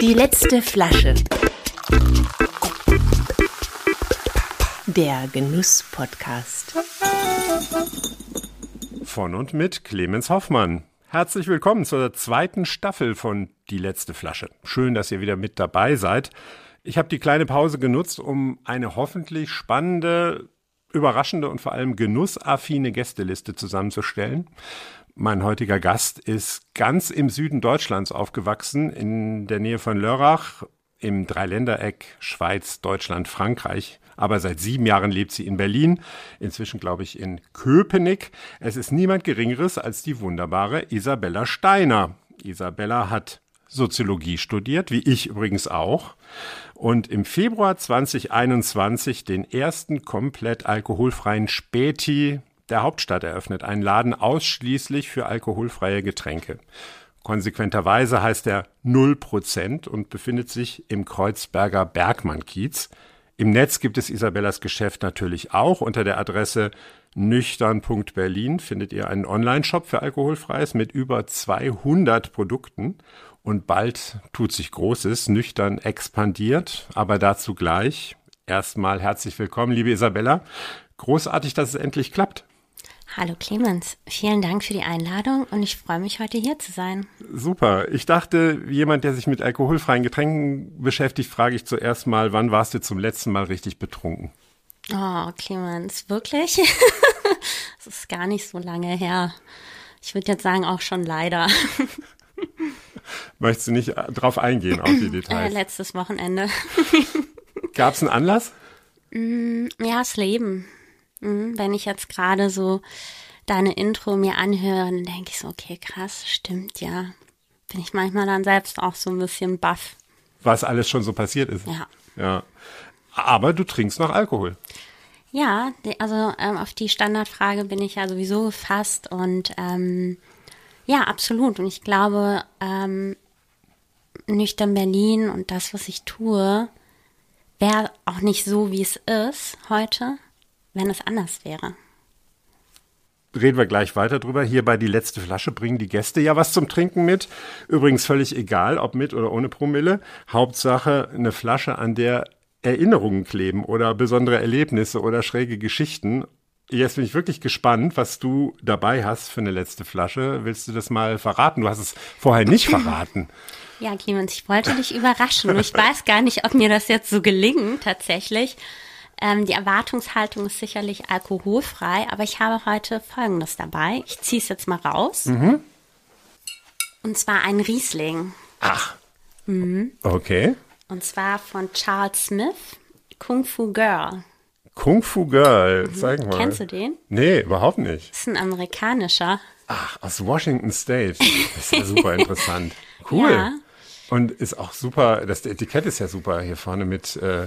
Die letzte Flasche. Der Genuss-Podcast. Von und mit Clemens Hoffmann. Herzlich willkommen zur zweiten Staffel von Die letzte Flasche. Schön, dass ihr wieder mit dabei seid. Ich habe die kleine Pause genutzt, um eine hoffentlich spannende, überraschende und vor allem genussaffine Gästeliste zusammenzustellen. Mein heutiger Gast ist ganz im Süden Deutschlands aufgewachsen, in der Nähe von Lörrach, im Dreiländereck Schweiz, Deutschland, Frankreich. Aber seit sieben Jahren lebt sie in Berlin, inzwischen glaube ich in Köpenick. Es ist niemand Geringeres als die wunderbare Isabella Steiner. Isabella hat Soziologie studiert, wie ich übrigens auch, und im Februar 2021 den ersten komplett alkoholfreien Späti der Hauptstadt eröffnet, einen Laden ausschließlich für alkoholfreie Getränke. Konsequenterweise heißt er 0% und befindet sich im Kreuzberger Bergmann-Kiez. Im Netz gibt es Isabellas Geschäft natürlich auch unter der Adresse nüchtern.berlin findet ihr einen Online-Shop für alkoholfreies mit über 200 Produkten und bald tut sich Großes, nüchtern expandiert, aber dazu gleich. Erstmal herzlich willkommen, liebe Isabella. Großartig, dass es endlich klappt. Hallo Clemens, vielen Dank für die Einladung und ich freue mich heute hier zu sein. Super. Ich dachte, jemand, der sich mit alkoholfreien Getränken beschäftigt, frage ich zuerst mal, wann warst du zum letzten Mal richtig betrunken? Oh, Clemens, wirklich? das ist gar nicht so lange her. Ich würde jetzt sagen, auch schon leider. Möchtest du nicht äh, drauf eingehen, auf die Details? Äh, letztes Wochenende. Gab es einen Anlass? Mm, ja, das Leben. Mm, wenn ich jetzt gerade so deine Intro mir anhöre, dann denke ich so, okay, krass, stimmt, ja. Bin ich manchmal dann selbst auch so ein bisschen baff. Was alles schon so passiert ist. Ja. Ja. Aber du trinkst noch Alkohol. Ja, also ähm, auf die Standardfrage bin ich ja sowieso gefasst und ähm, ja, absolut. Und ich glaube, ähm, nüchtern Berlin und das, was ich tue, wäre auch nicht so, wie es ist heute, wenn es anders wäre. Reden wir gleich weiter drüber. Hier bei die letzte Flasche bringen die Gäste ja was zum Trinken mit. Übrigens völlig egal, ob mit oder ohne Promille. Hauptsache eine Flasche, an der Erinnerungen kleben oder besondere Erlebnisse oder schräge Geschichten Jetzt bin ich wirklich gespannt, was du dabei hast für eine letzte Flasche. Willst du das mal verraten? Du hast es vorher nicht verraten. Ja, Clemens, ich wollte dich überraschen. Ich weiß gar nicht, ob mir das jetzt so gelingt, tatsächlich. Ähm, die Erwartungshaltung ist sicherlich alkoholfrei, aber ich habe heute Folgendes dabei. Ich ziehe es jetzt mal raus. Mhm. Und zwar ein Riesling. Ach. Mhm. Okay. Und zwar von Charles Smith, Kung Fu Girl. Kung Fu Girl, mhm. zeig mal. Kennst du den? Nee, überhaupt nicht. Das ist ein amerikanischer. Ach, aus Washington State. Das ist ja super interessant. Cool. Ja. Und ist auch super, das Etikett ist ja super hier vorne mit, äh,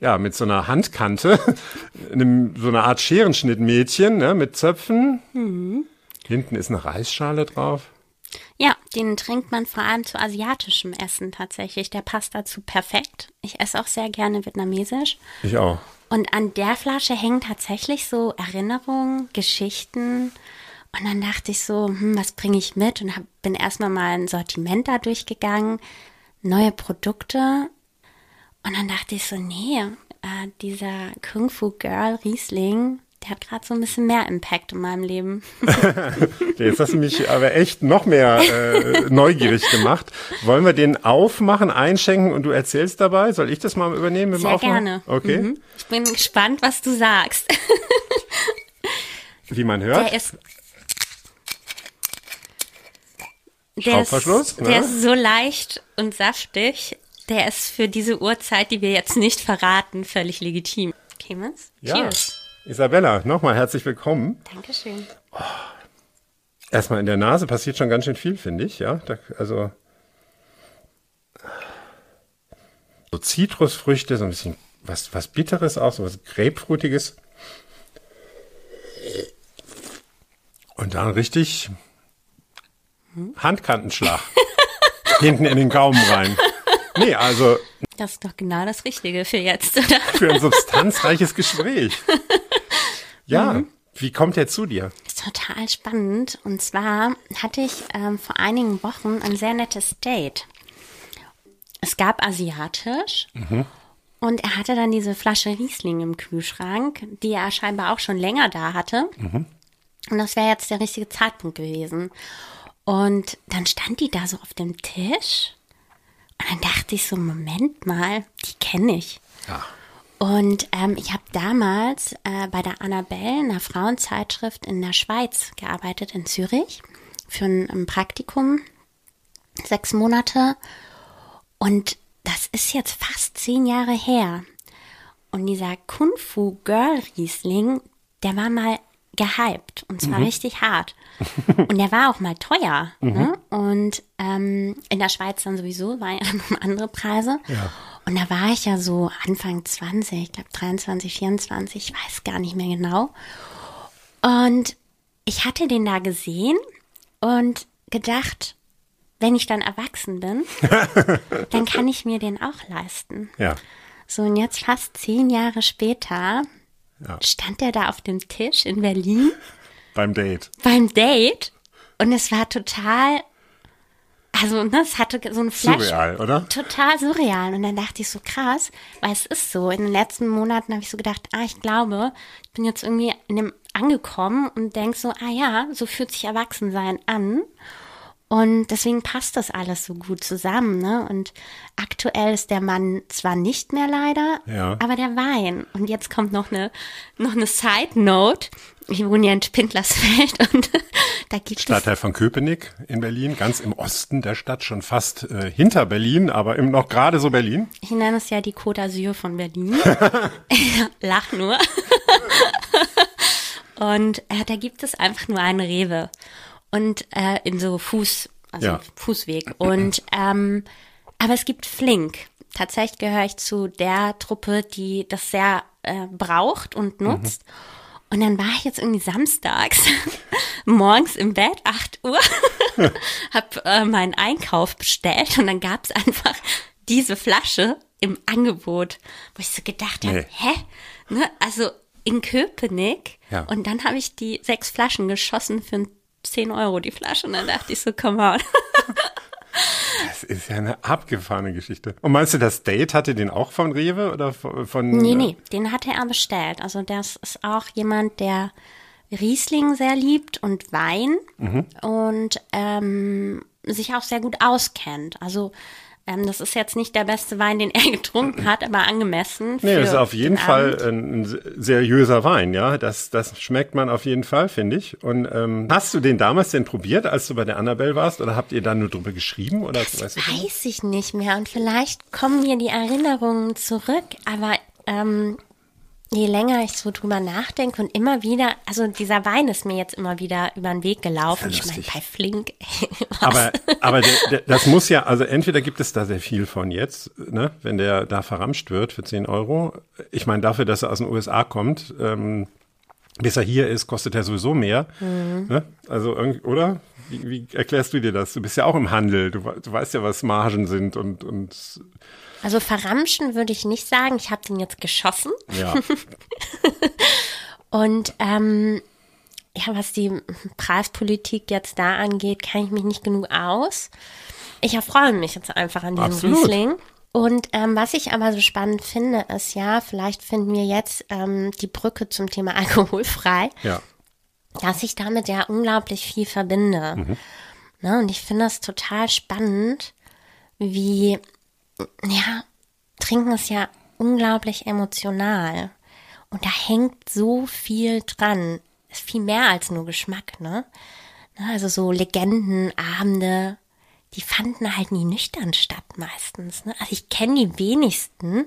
ja, mit so einer Handkante, einem, so einer Art Scherenschnittmädchen, ne, mit Zöpfen. Mhm. Hinten ist eine Reisschale drauf. Ja, den trinkt man vor allem zu asiatischem Essen tatsächlich. Der passt dazu perfekt. Ich esse auch sehr gerne vietnamesisch. Ich auch. Und an der Flasche hängen tatsächlich so Erinnerungen, Geschichten. Und dann dachte ich so, hm, was bringe ich mit? Und hab, bin erstmal mal ein Sortiment da durchgegangen, neue Produkte. Und dann dachte ich so, nee, äh, dieser Kung Fu Girl Riesling, der hat gerade so ein bisschen mehr Impact in meinem Leben. Jetzt hast du mich aber echt noch mehr äh, neugierig gemacht. Wollen wir den aufmachen, einschenken und du erzählst dabei? Soll ich das mal übernehmen? Mit Sehr Aufmachen? gerne. Okay. Mhm. Ich bin gespannt, was du sagst. Wie man hört. Der ist der ist, ne? der ist so leicht und saftig. Der ist für diese Uhrzeit, die wir jetzt nicht verraten, völlig legitim. Clemens? Ja. Cheers. Isabella, nochmal herzlich willkommen. Dankeschön. Oh. Erstmal in der Nase passiert schon ganz schön viel, finde ich, ja. Da, also so Zitrusfrüchte, so ein bisschen was, was Bitteres auch, so was Grapefruitiges. Und dann richtig Handkantenschlag. Hinten in den Gaumen rein. Nee, also. Das ist doch genau das Richtige für jetzt, oder? Für ein substanzreiches Gespräch. Ja, mhm. wie kommt er zu dir? ist total spannend. Und zwar hatte ich ähm, vor einigen Wochen ein sehr nettes Date. Es gab asiatisch und er hatte dann diese Flasche Riesling im Kühlschrank, die er scheinbar auch schon länger da hatte. Und das wäre jetzt der richtige Zeitpunkt gewesen. Und dann stand die da so auf dem Tisch. Und dann dachte ich so, Moment mal, die kenne ich. Ja. Und ähm, ich habe damals äh, bei der Annabelle, einer Frauenzeitschrift in der Schweiz, gearbeitet, in Zürich, für ein, ein Praktikum, sechs Monate. Und das ist jetzt fast zehn Jahre her. Und dieser Kung Fu Girl Riesling, der war mal gehypt und zwar richtig hart. Und der war auch mal teuer. Ne? Und ähm, in der Schweiz dann sowieso, war ja andere Preise. Ja. Und da war ich ja so Anfang 20, ich glaube 23, 24, ich weiß gar nicht mehr genau. Und ich hatte den da gesehen und gedacht, wenn ich dann erwachsen bin, dann kann ich mir den auch leisten. Ja. So, und jetzt fast zehn Jahre später Ja. stand er da auf dem Tisch in Berlin Beim Date. beim Date und es war total, also ne, es hatte so ein Flash. Surreal, oder? Total surreal. Und dann dachte ich so krass, weil es ist so. In den letzten Monaten habe ich so gedacht, ah, ich glaube, ich bin jetzt irgendwie in dem angekommen und denk so, ah ja, so fühlt sich Erwachsensein an. Und deswegen passt das alles so gut zusammen, ne? Und aktuell ist der Mann zwar nicht mehr leider, Ja. aber der Wein. Und jetzt kommt noch eine, noch eine Side Note. Ich wohne ja in Spindlersfeld und da gibt es Stadtteil von Köpenick in Berlin, ganz im Osten der Stadt, schon fast äh, hinter Berlin, aber im, noch gerade so Berlin. Ich nenne es ja die Côte d'Azur von Berlin. Lach nur. Und äh, da gibt es einfach nur einen Rewe. Und äh, in so Fuß, also Ja. Fußweg. Und ähm, aber es gibt Flink. Tatsächlich gehöre ich zu der Truppe, die das sehr äh, braucht und nutzt. Und dann war ich jetzt irgendwie samstags morgens im Bett, 8 Uhr, hab äh, meinen Einkauf bestellt und dann gab es einfach diese Flasche im Angebot, wo ich so gedacht habe, Nee. hä? Ne? Also in Köpenick. Ja. Und dann habe ich die sechs Flaschen geschossen für 10 Euro die Flasche. Und dann dachte ich so, come on. Das ist ja eine abgefahrene Geschichte. Und meinst du, das Date hatte den auch von Rewe oder von? Nee, nee, den hatte er bestellt. Also das ist auch jemand, der Riesling sehr liebt und Wein Mhm. und ähm, sich auch sehr gut auskennt. Also ähm, das ist jetzt nicht der beste Wein, den er getrunken hat, aber angemessen. Nee, das ist auf jeden den Fall Abend. ein, seriöser Wein, ja. Das, das schmeckt man auf jeden Fall, finde ich. Und ähm, hast du den damals denn probiert, als du bei der Annabelle warst? Oder habt ihr da nur drüber geschrieben? Oder Das weißt du weiß ich nicht mehr. Und vielleicht kommen mir die Erinnerungen zurück. Aber ähm, je länger ich so drüber nachdenke und immer wieder, also dieser Wein ist mir jetzt immer wieder über den Weg gelaufen. Ja ich meine, bei Flink. Aber, aber der, der, das muss ja, also entweder gibt es da sehr viel von jetzt, ne, wenn der da verramscht wird für 10 Euro. Ich meine, dafür, dass er aus den USA kommt, ähm, bis er hier ist, kostet er sowieso mehr. Ne? Also, irgendwie, oder? Wie, wie erklärst du dir das? Du bist ja auch im Handel, du, du weißt ja, was Margen sind und, und Also verramschen würde ich nicht sagen. Ich habe den jetzt geschossen. ja. Und ähm, ja, was die Preispolitik jetzt da angeht, kann ich mich nicht genug aus. Ich erfreue mich jetzt einfach an diesem Absolut. Riesling. Und ähm, was ich aber so spannend finde, ist ja, vielleicht finden wir jetzt ähm, die Brücke zum Thema alkoholfrei, ja. dass ich damit ja unglaublich viel verbinde. Ne, und ich finde das total spannend, wie, ja, Trinken ist ja unglaublich emotional. Und da hängt so viel dran. Ist viel mehr als nur Geschmack, ne? Ne, Also so Legendenabende, die fanden halt nie nüchtern statt meistens. Ne? Also ich kenne die wenigsten.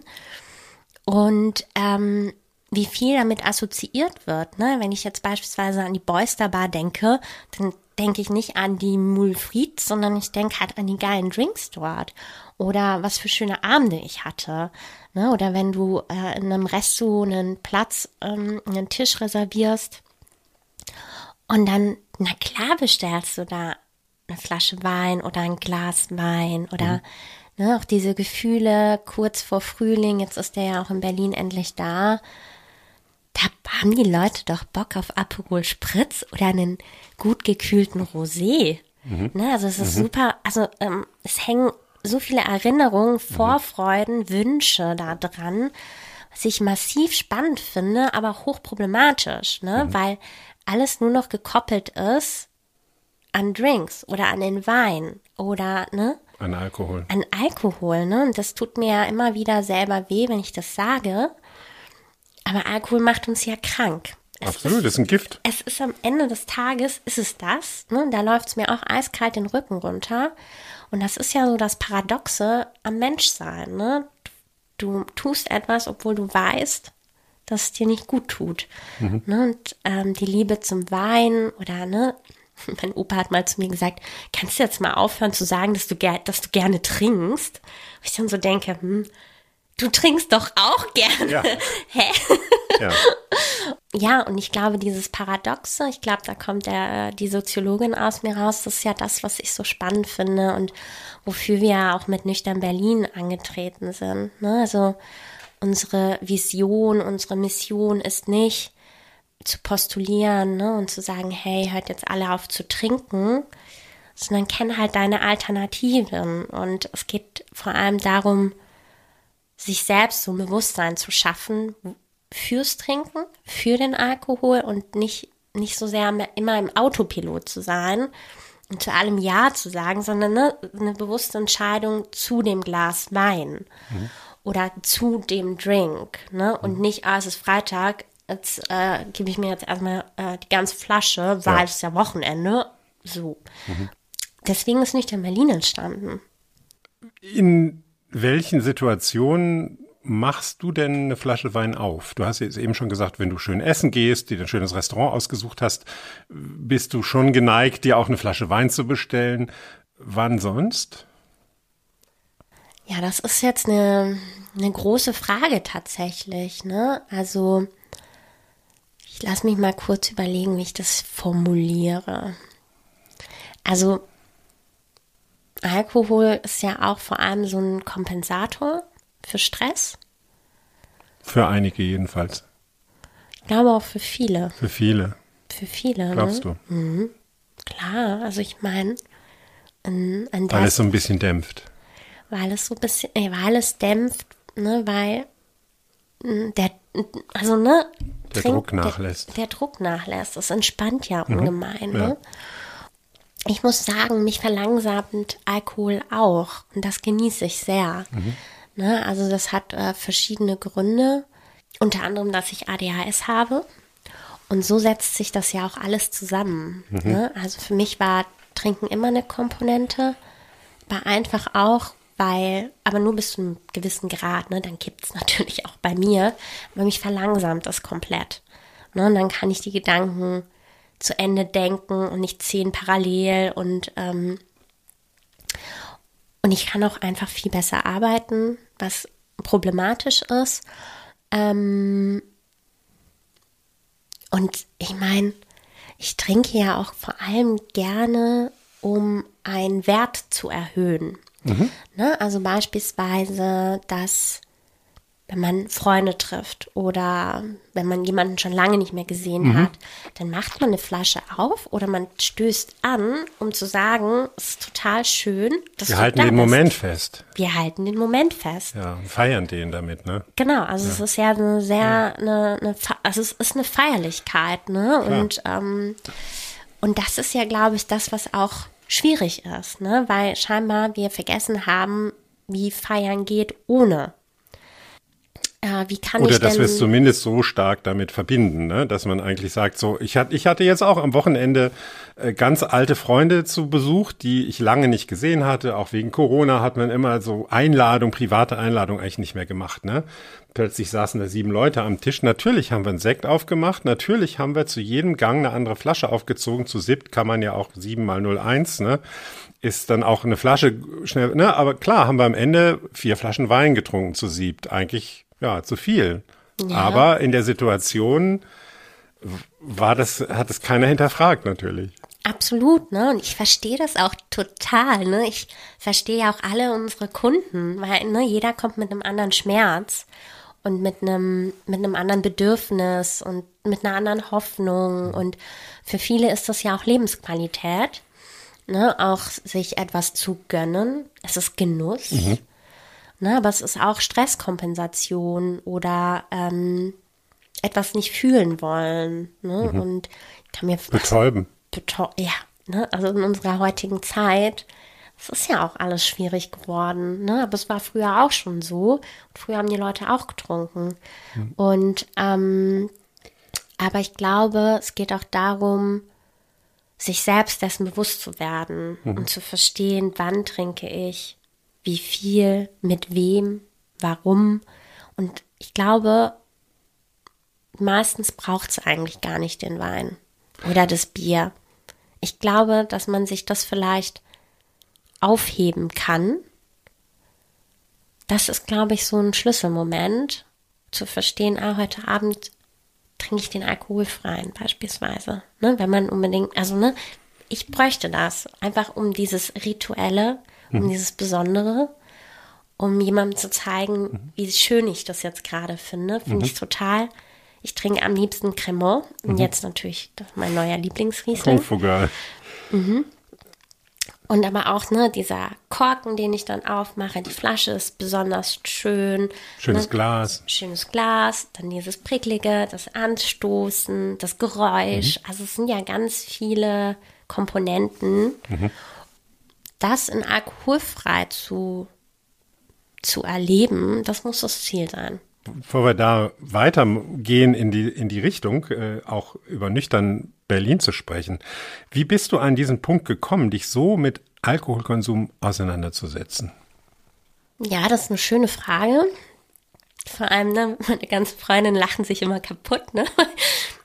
Und ähm, wie viel damit assoziiert wird, ne? Wenn ich jetzt beispielsweise an die Boyster Bar denke, dann denke ich nicht an die Mulfried, sondern ich denke halt an die geilen Drinks dort. Oder was für schöne Abende ich hatte. Ne? Oder wenn du äh, in einem Resto einen Platz, ähm, einen Tisch reservierst und dann, na klar, bestellst du da eine Flasche Wein oder ein Glas Wein oder ne, auch diese Gefühle kurz vor Frühling, jetzt ist der ja auch in Berlin endlich da. da haben die Leute doch Bock auf Aperol Spritz oder einen gut gekühlten Rosé. Ne, also es ist super, also ähm, es hängen so viele Erinnerungen, Vorfreuden, Wünsche da dran, was ich massiv spannend finde, aber hochproblematisch, ne, weil alles nur noch gekoppelt ist an Drinks oder an den Wein oder, ne, An Alkohol. an Alkohol, ne? Und das tut mir ja immer wieder selber weh, wenn ich das sage. Aber Alkohol macht uns ja krank. Es Absolut, ist, das ist ein Gift. es ist am Ende des Tages, ist es das, ne? Da läuft es mir auch eiskalt den Rücken runter. Und das ist ja so das Paradoxe am Menschsein, ne? Du tust etwas, obwohl du weißt, dass es dir nicht gut tut. Ne? Und ähm, die Liebe zum Wein oder, ne? Mein Opa hat mal zu mir gesagt, kannst du jetzt mal aufhören zu sagen, dass du, ger dass du gerne trinkst? Wo ich dann so denke, hm, du trinkst doch auch gerne. Ja. Hä? Ja. Ja, und ich glaube, dieses Paradoxe, ich glaube, da kommt der, die Soziologin aus mir raus, das ist ja das, was ich so spannend finde und wofür wir ja auch mit Nüchtern Berlin angetreten sind. Ne? Also unsere Vision, unsere Mission ist nicht zu postulieren ne? und zu sagen, hey, hört jetzt alle auf zu trinken, sondern kenn halt deine Alternativen. Und es geht vor allem darum, sich selbst so ein Bewusstsein zu schaffen fürs Trinken, für den Alkohol und nicht, nicht so sehr immer im Autopilot zu sein und zu allem Ja zu sagen, sondern ne, eine bewusste Entscheidung zu dem Glas Wein oder zu dem Drink. Ne? Und nicht, ah, es ist Freitag, jetzt äh, gebe ich mir jetzt erstmal äh, die ganze Flasche, weil Ja. es ist ja Wochenende. So. Deswegen ist nicht in Berlin entstanden. In welchen Situationen machst du denn eine Flasche Wein auf? Du hast jetzt eben schon gesagt, wenn du schön essen gehst, dir ein schönes Restaurant ausgesucht hast, bist du schon geneigt, dir auch eine Flasche Wein zu bestellen. Wann sonst? Ja, das ist jetzt eine, eine große Frage tatsächlich. Ne? Also, ich lasse mich mal kurz überlegen, wie ich das formuliere. Also, Alkohol ist ja auch vor allem so ein Kompensator für Stress. Für einige jedenfalls. Ich glaube auch für viele. Für viele. Für viele. Glaubst ne? du? Klar, also ich meine, Weil es so ein bisschen dämpft. weil es so ein bisschen, äh, weil es dämpft, ne, weil mh, der, also ne, Der Druck nachlässt. Mhm. Der, der Druck nachlässt. Das entspannt ja ungemein, ne? Ich muss sagen, mich verlangsamt Alkohol auch und das genieße ich sehr. Mhm. Ne, also das hat äh, verschiedene Gründe, unter anderem, dass ich ADHS habe und so setzt sich das ja auch alles zusammen. Mhm. Ne? Also für mich war Trinken immer eine Komponente, aber einfach auch, weil, aber nur bis zu einem gewissen Grad, ne, dann kippt es natürlich auch bei mir, aber mich verlangsamt das komplett. Ne, und dann kann ich die Gedanken zu Ende denken und nicht zehn parallel und ähm, und ich kann auch einfach viel besser arbeiten, was problematisch ist. Ähm, und ich meine, ich trinke ja auch vor allem gerne, um einen Wert zu erhöhen. Ne? Also beispielsweise, dass wenn man Freunde trifft oder wenn man jemanden schon lange nicht mehr gesehen hat, dann macht man eine Flasche auf oder man stößt an, um zu sagen, es ist total schön, dass Wir du halten da den bist. Moment fest. Wir halten den Moment fest. Ja, und feiern den damit, ne? Genau, also es ist ja eine sehr, eine, eine, Fe- also es ist eine Feierlichkeit, ne? Und, ähm, und das ist ja, glaube ich, das, was auch schwierig ist, ne? Weil scheinbar wir vergessen haben, wie Feiern geht ohne. Äh, wie kann Oder ich dass denn, wir es zumindest so stark damit verbinden, ne? dass man eigentlich sagt, so, ich hatte, ich hatte jetzt auch am Wochenende äh, ganz alte Freunde zu Besuch, die ich lange nicht gesehen hatte. Auch wegen Corona hat man immer so Einladung, private Einladung eigentlich nicht mehr gemacht. Ne? Plötzlich saßen da sieben Leute am Tisch. Natürlich haben wir einen Sekt aufgemacht. Natürlich haben wir zu jedem Gang eine andere Flasche aufgezogen. Zu siebt kann man ja auch sieben mal 01, ne? Ist dann auch eine Flasche schnell, ne? Aber klar, haben wir am Ende vier Flaschen Wein getrunken zu siebt. Eigentlich, ja, zu viel. Aber in der Situation war das, hat es keiner hinterfragt, natürlich. Absolut, ne? Und ich verstehe das auch total, ne? Ich verstehe ja auch alle unsere Kunden, weil ne, jeder kommt mit einem anderen Schmerz. und mit einem mit einem anderen Bedürfnis und mit einer anderen Hoffnung und für viele ist das ja auch Lebensqualität, ne, auch sich etwas zu gönnen. Es ist Genuss, ne, aber es ist auch Stresskompensation oder ähm, etwas nicht fühlen wollen, ne, und ich kann mir Betäuben. beto- ja, ne, also in unserer heutigen Zeit, es ist ja auch alles schwierig geworden, ne, aber es war früher auch schon so. Und früher haben die Leute auch getrunken. Und, ähm, aber ich glaube, es geht auch darum, sich selbst dessen bewusst zu werden und zu verstehen, wann trinke ich, wie viel, mit wem, warum. Und ich glaube, meistens braucht es eigentlich gar nicht den Wein oder das Bier. Ich glaube, dass man sich das vielleicht aufheben kann. Das ist, glaube ich, so ein Schlüsselmoment, zu verstehen, ah, heute Abend trinke ich den alkoholfreien beispielsweise. Ne, wenn man unbedingt, also ne, ich bräuchte das einfach um dieses Rituelle, um dieses Besondere, um jemandem zu zeigen, wie schön ich das jetzt gerade finde. Finde ich total. Ich trinke am liebsten Cremant. Und jetzt natürlich mein neuer Lieblingsriesling. Kung Fu Girl. Und aber auch, ne, dieser Korken, den ich dann aufmache, die Flasche ist besonders schön. Schönes ne? Glas. Schönes Glas, dann dieses Prickelige, das Anstoßen, das Geräusch. Also es sind ja ganz viele Komponenten. Das in alkoholfrei zu, zu erleben, das muss das Ziel sein. Bevor wir da weitergehen in die, in die Richtung, äh, auch über nüchtern Berlin zu sprechen. Wie bist du an diesen Punkt gekommen, dich so mit Alkoholkonsum auseinanderzusetzen? Ja, das ist eine schöne Frage. Vor allem, ne, meine ganzen Freundinnen lachen sich immer kaputt, ne?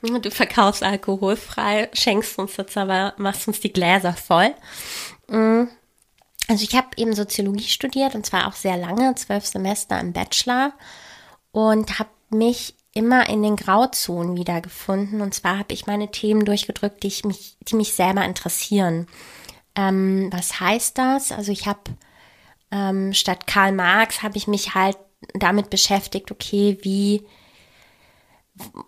Du verkaufst alkoholfrei, schenkst uns jetzt aber, machst uns die Gläser voll. Also ich habe eben Soziologie studiert und zwar auch sehr lange, zwölf Semester im Bachelor und habe mich immer in den Grauzonen wiedergefunden. Und zwar habe ich meine Themen durchgedrückt, die, ich mich, die mich selber interessieren. Ähm, was heißt das? Also ich habe ähm, statt Karl Marx habe ich mich halt damit beschäftigt, okay, wie,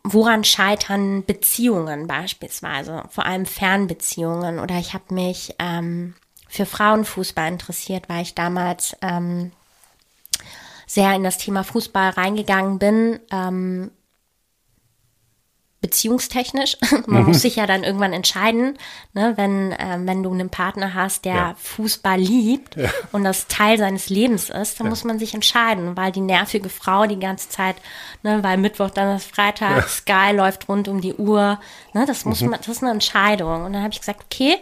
woran scheitern Beziehungen beispielsweise, vor allem Fernbeziehungen. Oder ich habe mich ähm, für Frauenfußball interessiert, weil ich damals ähm, sehr in das Thema Fußball reingegangen bin. Ähm, beziehungstechnisch. Man muss sich ja dann irgendwann entscheiden, ne, wenn, ähm, wenn du einen Partner hast, der Ja. Fußball liebt und das Teil seines Lebens ist, dann muss man sich entscheiden, weil die nervige Frau die ganze Zeit, ne, weil Mittwoch, dann ist Freitag, Sky läuft rund um die Uhr, ne, das muss man, das ist eine Entscheidung. Und dann habe ich gesagt, okay,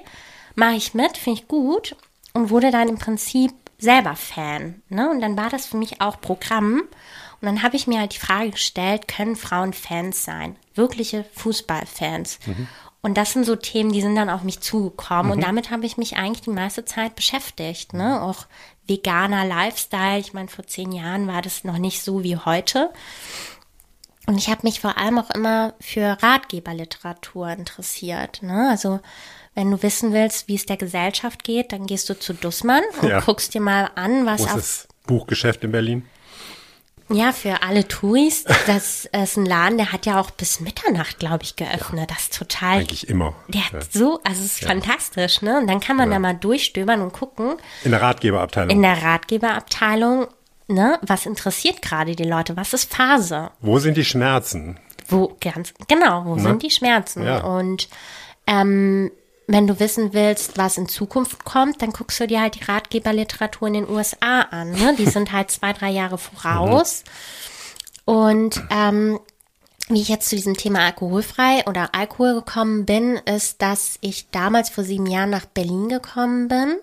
mache ich mit, finde ich gut und wurde dann im Prinzip selber Fan. Ne? Und dann war das für mich auch Programm. Und dann habe ich mir halt die Frage gestellt, können Frauen Fans sein? Wirkliche Fußballfans? Und das sind so Themen, die sind dann auf mich zugekommen. Und damit habe ich mich eigentlich die meiste Zeit beschäftigt. Ne? Auch veganer Lifestyle. Ich meine, vor zehn Jahren war das noch nicht so wie heute. Und ich habe mich vor allem auch immer für Ratgeberliteratur interessiert. Ne? Also wenn du wissen willst, wie es der Gesellschaft geht, dann gehst du zu Dussmann und Ja. guckst dir mal an, was auf Großes Buchgeschäft in Berlin. ja, für alle Touris, das ist ein Laden, der hat ja auch bis Mitternacht, glaube ich, geöffnet. Das ist total. Eigentlich immer. Der hat so, also es ist fantastisch, ne? Und dann kann man da mal durchstöbern und gucken In der Ratgeberabteilung. in der Ratgeberabteilung, ne, was interessiert gerade die Leute, was ist Phase? Wo sind die Schmerzen? Wo ganz genau, wo sind die Schmerzen? Ja. Und ähm, wenn du wissen willst, was in Zukunft kommt, dann guckst du dir halt die Ratgeberliteratur in den USA an. Ne? Die sind halt zwei, drei Jahre voraus. Und ähm, wie ich jetzt zu diesem Thema alkoholfrei oder Alkohol gekommen bin, ist, dass ich damals vor sieben Jahren nach Berlin gekommen bin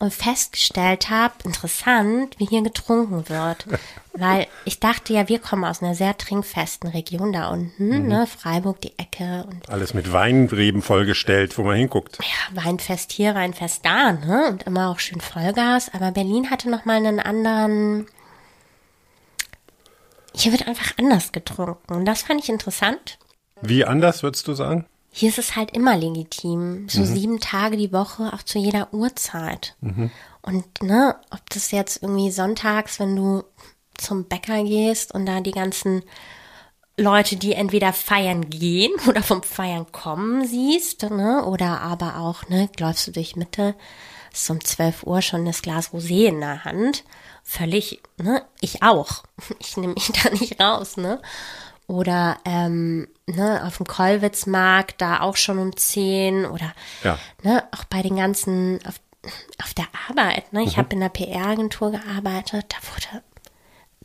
und festgestellt habe, interessant, wie hier getrunken wird. Weil ich dachte ja, wir kommen aus einer sehr trinkfesten Region da unten, ne? Freiburg, die Ecke und Alles mit Weinreben vollgestellt, wo man hinguckt. ja, Weinfest hier, Weinfest da, ne? Und immer auch schön Vollgas. Aber Berlin hatte nochmal einen anderen. Hier wird einfach anders getrunken. Und das fand ich interessant. Wie anders, würdest du sagen? Hier ist es halt immer legitim. So sieben Tage die Woche, auch zu jeder Uhrzeit. Und ne, ob das jetzt irgendwie sonntags, wenn du zum Bäcker gehst und da die ganzen Leute, die entweder feiern gehen oder vom Feiern kommen siehst, ne? Oder aber auch, ne, läufst du durch Mitte, ist um 12 Uhr schon das Glas Rosé in der Hand. Völlig, ne? Ich auch. Ich nehme mich da nicht raus, ne? Oder ähm, ne, auf dem Kollwitzmarkt da auch schon um 10 oder Ja. ne, auch bei den ganzen auf, auf der Arbeit, ne? Ich habe in der PR-Agentur gearbeitet, da wurde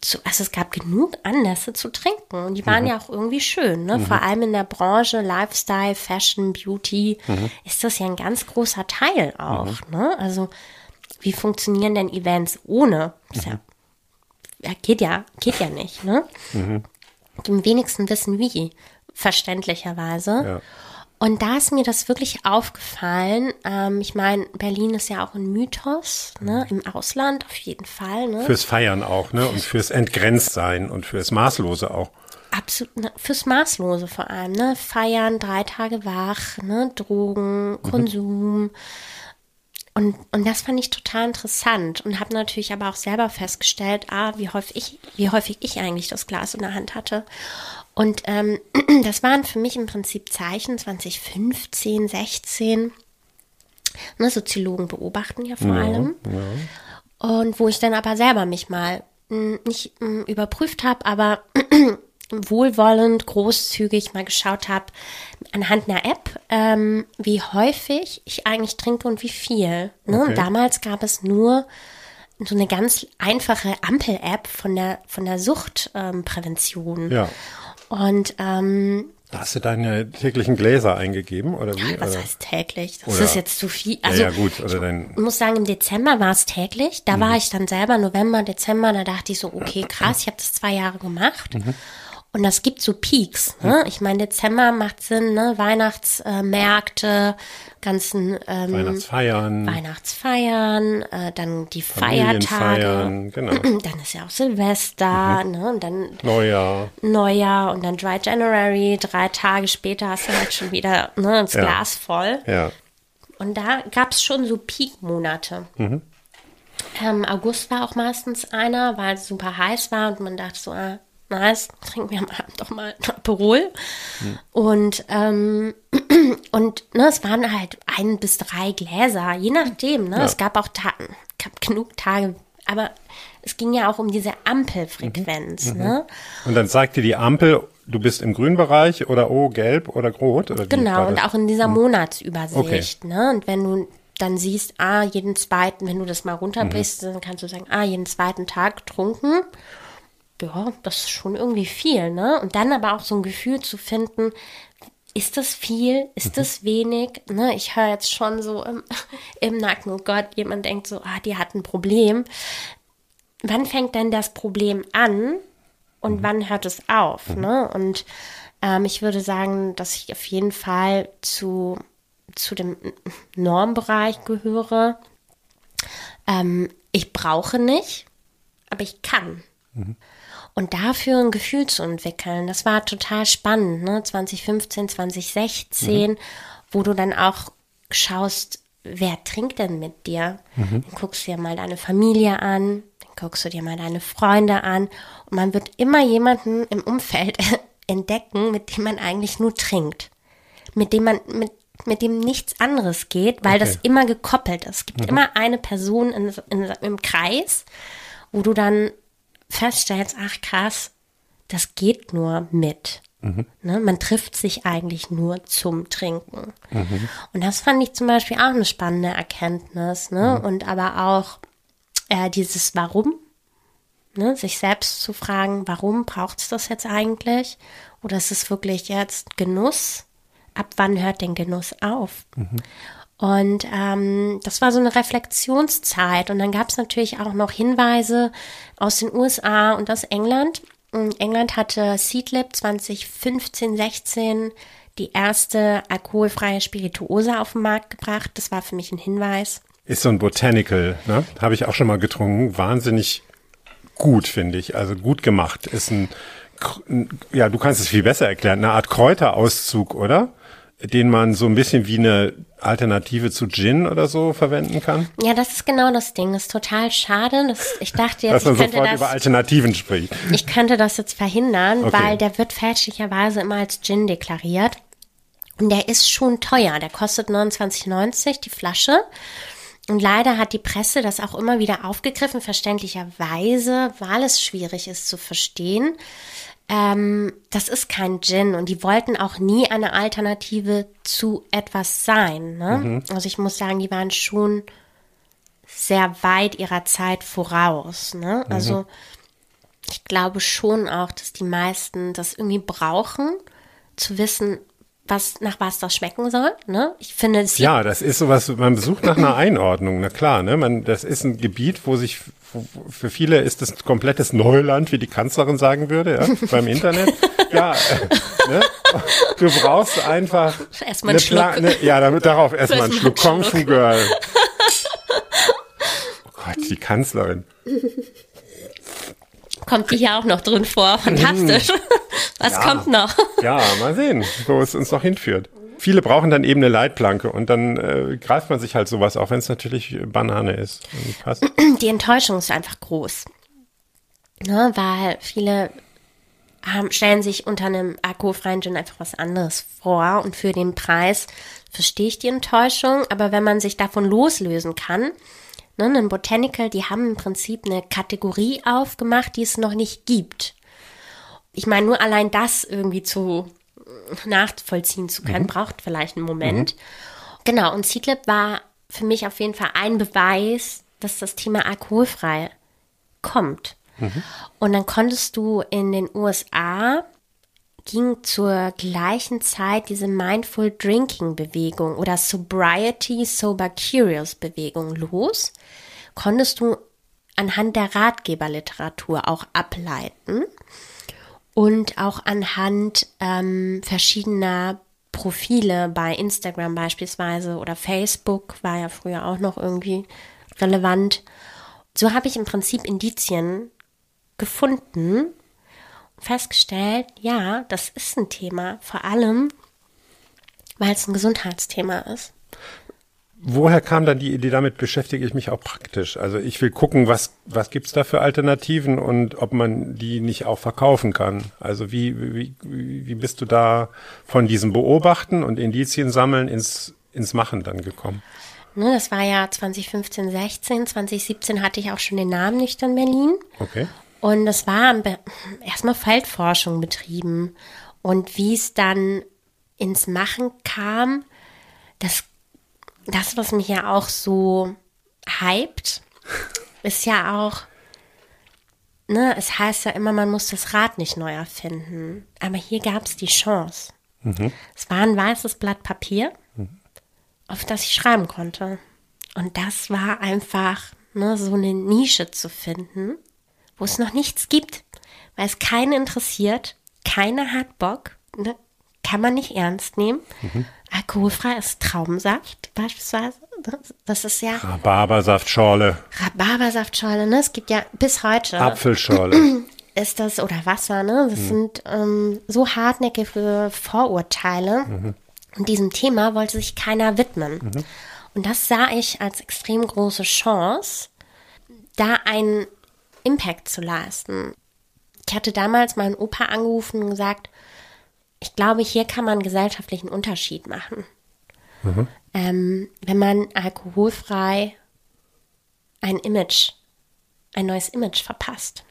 zu, also es gab genug Anlässe zu trinken und die waren ja auch irgendwie schön, ne? Vor allem in der Branche Lifestyle, Fashion, Beauty ist das ja ein ganz großer Teil auch, ne? Also wie funktionieren denn Events ohne? Ist ja, ja, geht ja, geht ja nicht, ne? Die wenigsten wissen wie, verständlicherweise. Ja. Und da ist mir das wirklich aufgefallen. Ähm, ich meine, Berlin ist ja auch ein Mythos, ne? Im Ausland auf jeden Fall, ne? Fürs Feiern auch, ne? Und fürs Entgrenztsein und fürs Maßlose auch. Absolut, ne, fürs Maßlose vor allem, ne? Feiern, drei Tage wach, ne? Drogen, Konsum. Und, und das fand ich total interessant und habe natürlich aber auch selber festgestellt, ah, wie häufig ich, wie häufig ich eigentlich das Glas in der Hand hatte. Und ähm, das waren für mich im Prinzip Zeichen 2015, 16. Ne, Soziologen beobachten ja vor allem. Und wo ich dann aber selber mich mal mh, nicht mh, überprüft habe, aber wohlwollend, großzügig mal geschaut habe, anhand einer App, ähm, wie häufig ich eigentlich trinke und wie viel. Ne? Okay. Und damals gab es nur so eine ganz einfache Ampel-App von der, von der Suchtprävention. Ja. Und ähm, Da hast du deine täglichen Gläser eingegeben, oder wie? was oder? heißt täglich? Das Oder- ist jetzt zu viel. Ja, Also ja, gut. Oder dein, ich muss sagen, im Dezember war es täglich. Da Mhm. war ich dann selber, November, Dezember, da dachte ich so, okay, krass, ich habe das zwei Jahre gemacht. Mhm. Und das gibt so Peaks. Ne? Ich meine, Dezember macht Sinn, ne? Weihnachtsmärkte, ganzen ähm, Weihnachtsfeiern, Weihnachtsfeiern, äh, dann die Feiertage. Genau. Dann ist ja auch Silvester, Mhm. ne? Und dann Neujahr. Neujahr und dann Dry January. Drei Tage später hast du halt schon wieder ne, das Ja. Glas voll. Ja. Und da gab es schon so Peak-Monate. Ähm, August war auch meistens einer, weil es super heiß war und man dachte so, ah, nice, trinken wir am Abend doch mal ein Aperol. Und, ähm, und ne, es waren halt ein bis drei Gläser, je nachdem. Ne? Ja. Es gab auch Ta gab genug Tage, aber es ging ja auch um diese Ampelfrequenz. Ne? Und dann sagt dir die Ampel, du bist im Grünbereich oder oh, gelb oder rot. Oder Genau, und auch in dieser Monatsübersicht. Okay. Ne? Und wenn du dann siehst, ah, jeden zweiten, wenn du das mal runterbrichst, dann kannst du sagen, ah, jeden zweiten Tag getrunken. Ja, das ist schon irgendwie viel, ne? Und dann aber auch so ein Gefühl zu finden, ist das viel? Ist das wenig? Ne, ich höre jetzt schon so im, im Nacken, oh Gott, jemand denkt so, ah, die hat ein Problem. Wann fängt denn das Problem an und wann hört es auf? Ne? Und ähm, ich würde sagen, dass ich auf jeden Fall zu, zu dem Normbereich gehöre. Ähm, ich brauche nicht, aber ich kann. Und dafür ein Gefühl zu entwickeln, das war total spannend, ne? 2015, 2016, wo du dann auch schaust, wer trinkt denn mit dir? Dann guckst du dir mal deine Familie an, dann guckst du dir mal deine Freunde an und man wird immer jemanden im Umfeld entdecken, mit dem man eigentlich nur trinkt. Mit dem man, mit, mit dem nichts anderes geht, weil das Okay. immer gekoppelt ist. Es gibt immer eine Person in, in, im Kreis, wo du dann feststellst, ach krass, das geht nur mit. Ne, man trifft sich eigentlich nur zum Trinken. Und das fand ich zum Beispiel auch eine spannende Erkenntnis. Ne? Und aber auch äh, dieses Warum, ne? sich selbst zu fragen, warum braucht es das jetzt eigentlich? Oder ist es wirklich jetzt Genuss? Ab wann hört den Genuss auf? Und ähm, das war so eine Reflexionszeit. Und dann gab es natürlich auch noch Hinweise aus den USA und aus England. Ähm, England hatte Seedlip 2015, 16 die erste alkoholfreie Spirituose auf den Markt gebracht. Das war für mich ein Hinweis. Ist so ein Botanical, ne? Habe ich auch schon mal getrunken. Wahnsinnig gut, finde ich. Also gut gemacht. Ist ein, ja, du kannst es viel besser erklären. Eine Art Kräuterauszug, oder? Den man so ein bisschen wie eine Alternative zu Gin oder so verwenden kann? Ja, das ist genau das Ding. Das ist total schade. Das, ich dachte jetzt, Dass man ich könnte, sofort über das, Alternativen spricht. ich könnte das jetzt verhindern, Okay. weil der wird fälschlicherweise immer als Gin deklariert. Und der ist schon teuer. Der kostet 29,90 die Flasche. Und leider hat die Presse das auch immer wieder aufgegriffen, verständlicherweise, weil es schwierig ist zu verstehen. Ähm, das ist kein Gin und die wollten auch nie eine Alternative zu etwas sein. Ne? Also ich muss sagen, die waren schon sehr weit ihrer Zeit voraus. Ne? Also ich glaube schon auch, dass die meisten das irgendwie brauchen, zu wissen, was, nach was das schmecken soll. Ne? Ich finde, es Ja, das ist sowas, man sucht nach einer Einordnung, na klar, ne? Man, das ist ein Gebiet, wo sich, wo, für viele ist das komplettes Neuland, wie die Kanzlerin sagen würde, ja, beim Internet. Ja, äh, ne? Du brauchst einfach. Erstmal einen Pla- Schluck. Ne, ja, damit darauf erstmal einen Schluck Kung Fu Girl. Oh Gott, die Kanzlerin. kommt die hier auch noch drin vor. Fantastisch. Was kommt noch? Ja, mal sehen, wo es uns noch hinführt. Viele brauchen dann eben eine Leitplanke und dann äh, greift man sich halt sowas, auch wenn es natürlich Banane ist. Die Enttäuschung ist einfach groß. Ne, weil viele haben, stellen sich unter einem alkoholfreien Gin einfach was anderes vor und für den Preis verstehe ich die Enttäuschung, aber wenn man sich davon loslösen kann, ne, ein Botanical, die haben im Prinzip eine Kategorie aufgemacht, die es noch nicht gibt. Ich meine, nur allein das irgendwie zu nachvollziehen zu können, braucht vielleicht einen Moment. Genau, und Seedlip war für mich auf jeden Fall ein Beweis, dass das Thema alkoholfrei kommt. Und dann konntest du in den USA ging zur gleichen Zeit diese Mindful Drinking Bewegung oder Sobriety Sober Curious Bewegung los. Konntest du anhand der Ratgeberliteratur auch ableiten und auch anhand ähm, verschiedener Profile bei Instagram beispielsweise oder Facebook war ja früher auch noch irgendwie relevant. So habe ich im Prinzip Indizien gefunden, festgestellt, ja, das ist ein Thema, vor allem, weil es ein Gesundheitsthema ist. Woher kam dann die Idee, damit beschäftige ich mich auch praktisch? Also ich will gucken, was, was gibt's da für Alternativen und ob man die nicht auch verkaufen kann. Also wie, wie, wie bist du da von diesem Beobachten und Indizien sammeln ins, ins Machen dann gekommen? Ne, das war ja 2015, 16, 2017 hatte ich auch schon den Namen Nüchtern Berlin. Okay. Und es war erstmal Feldforschung betrieben. Und wie es dann ins Machen kam, das, das, was mich ja auch so hypt, ist ja auch, ne, es heißt ja immer, man muss das Rad nicht neu erfinden. Aber hier gab es die Chance. Es war ein weißes Blatt Papier, auf das ich schreiben konnte. Und das war einfach ne, so eine Nische zu finden, wo es noch nichts gibt, weil es keinen interessiert, keiner hat Bock, ne, kann man nicht ernst nehmen. Alkoholfrei ist Traubensaft beispielsweise. Das- ist ja Rhabarbersaftschorle, Rhabarbersaftschorle, ne? Es gibt ja bis heute Apfelschorle. ist das oder Wasser, ne? Das sind ähm, so hartnäckige Vorurteile. Und diesem Thema wollte sich keiner widmen. Und das sah ich als extrem große Chance, da einen Impact zu leisten. Ich hatte damals meinen Opa angerufen und gesagt, ich glaube, hier kann man einen gesellschaftlichen Unterschied machen. Ähm, wenn man alkoholfrei ein Image, ein neues Image verpasst.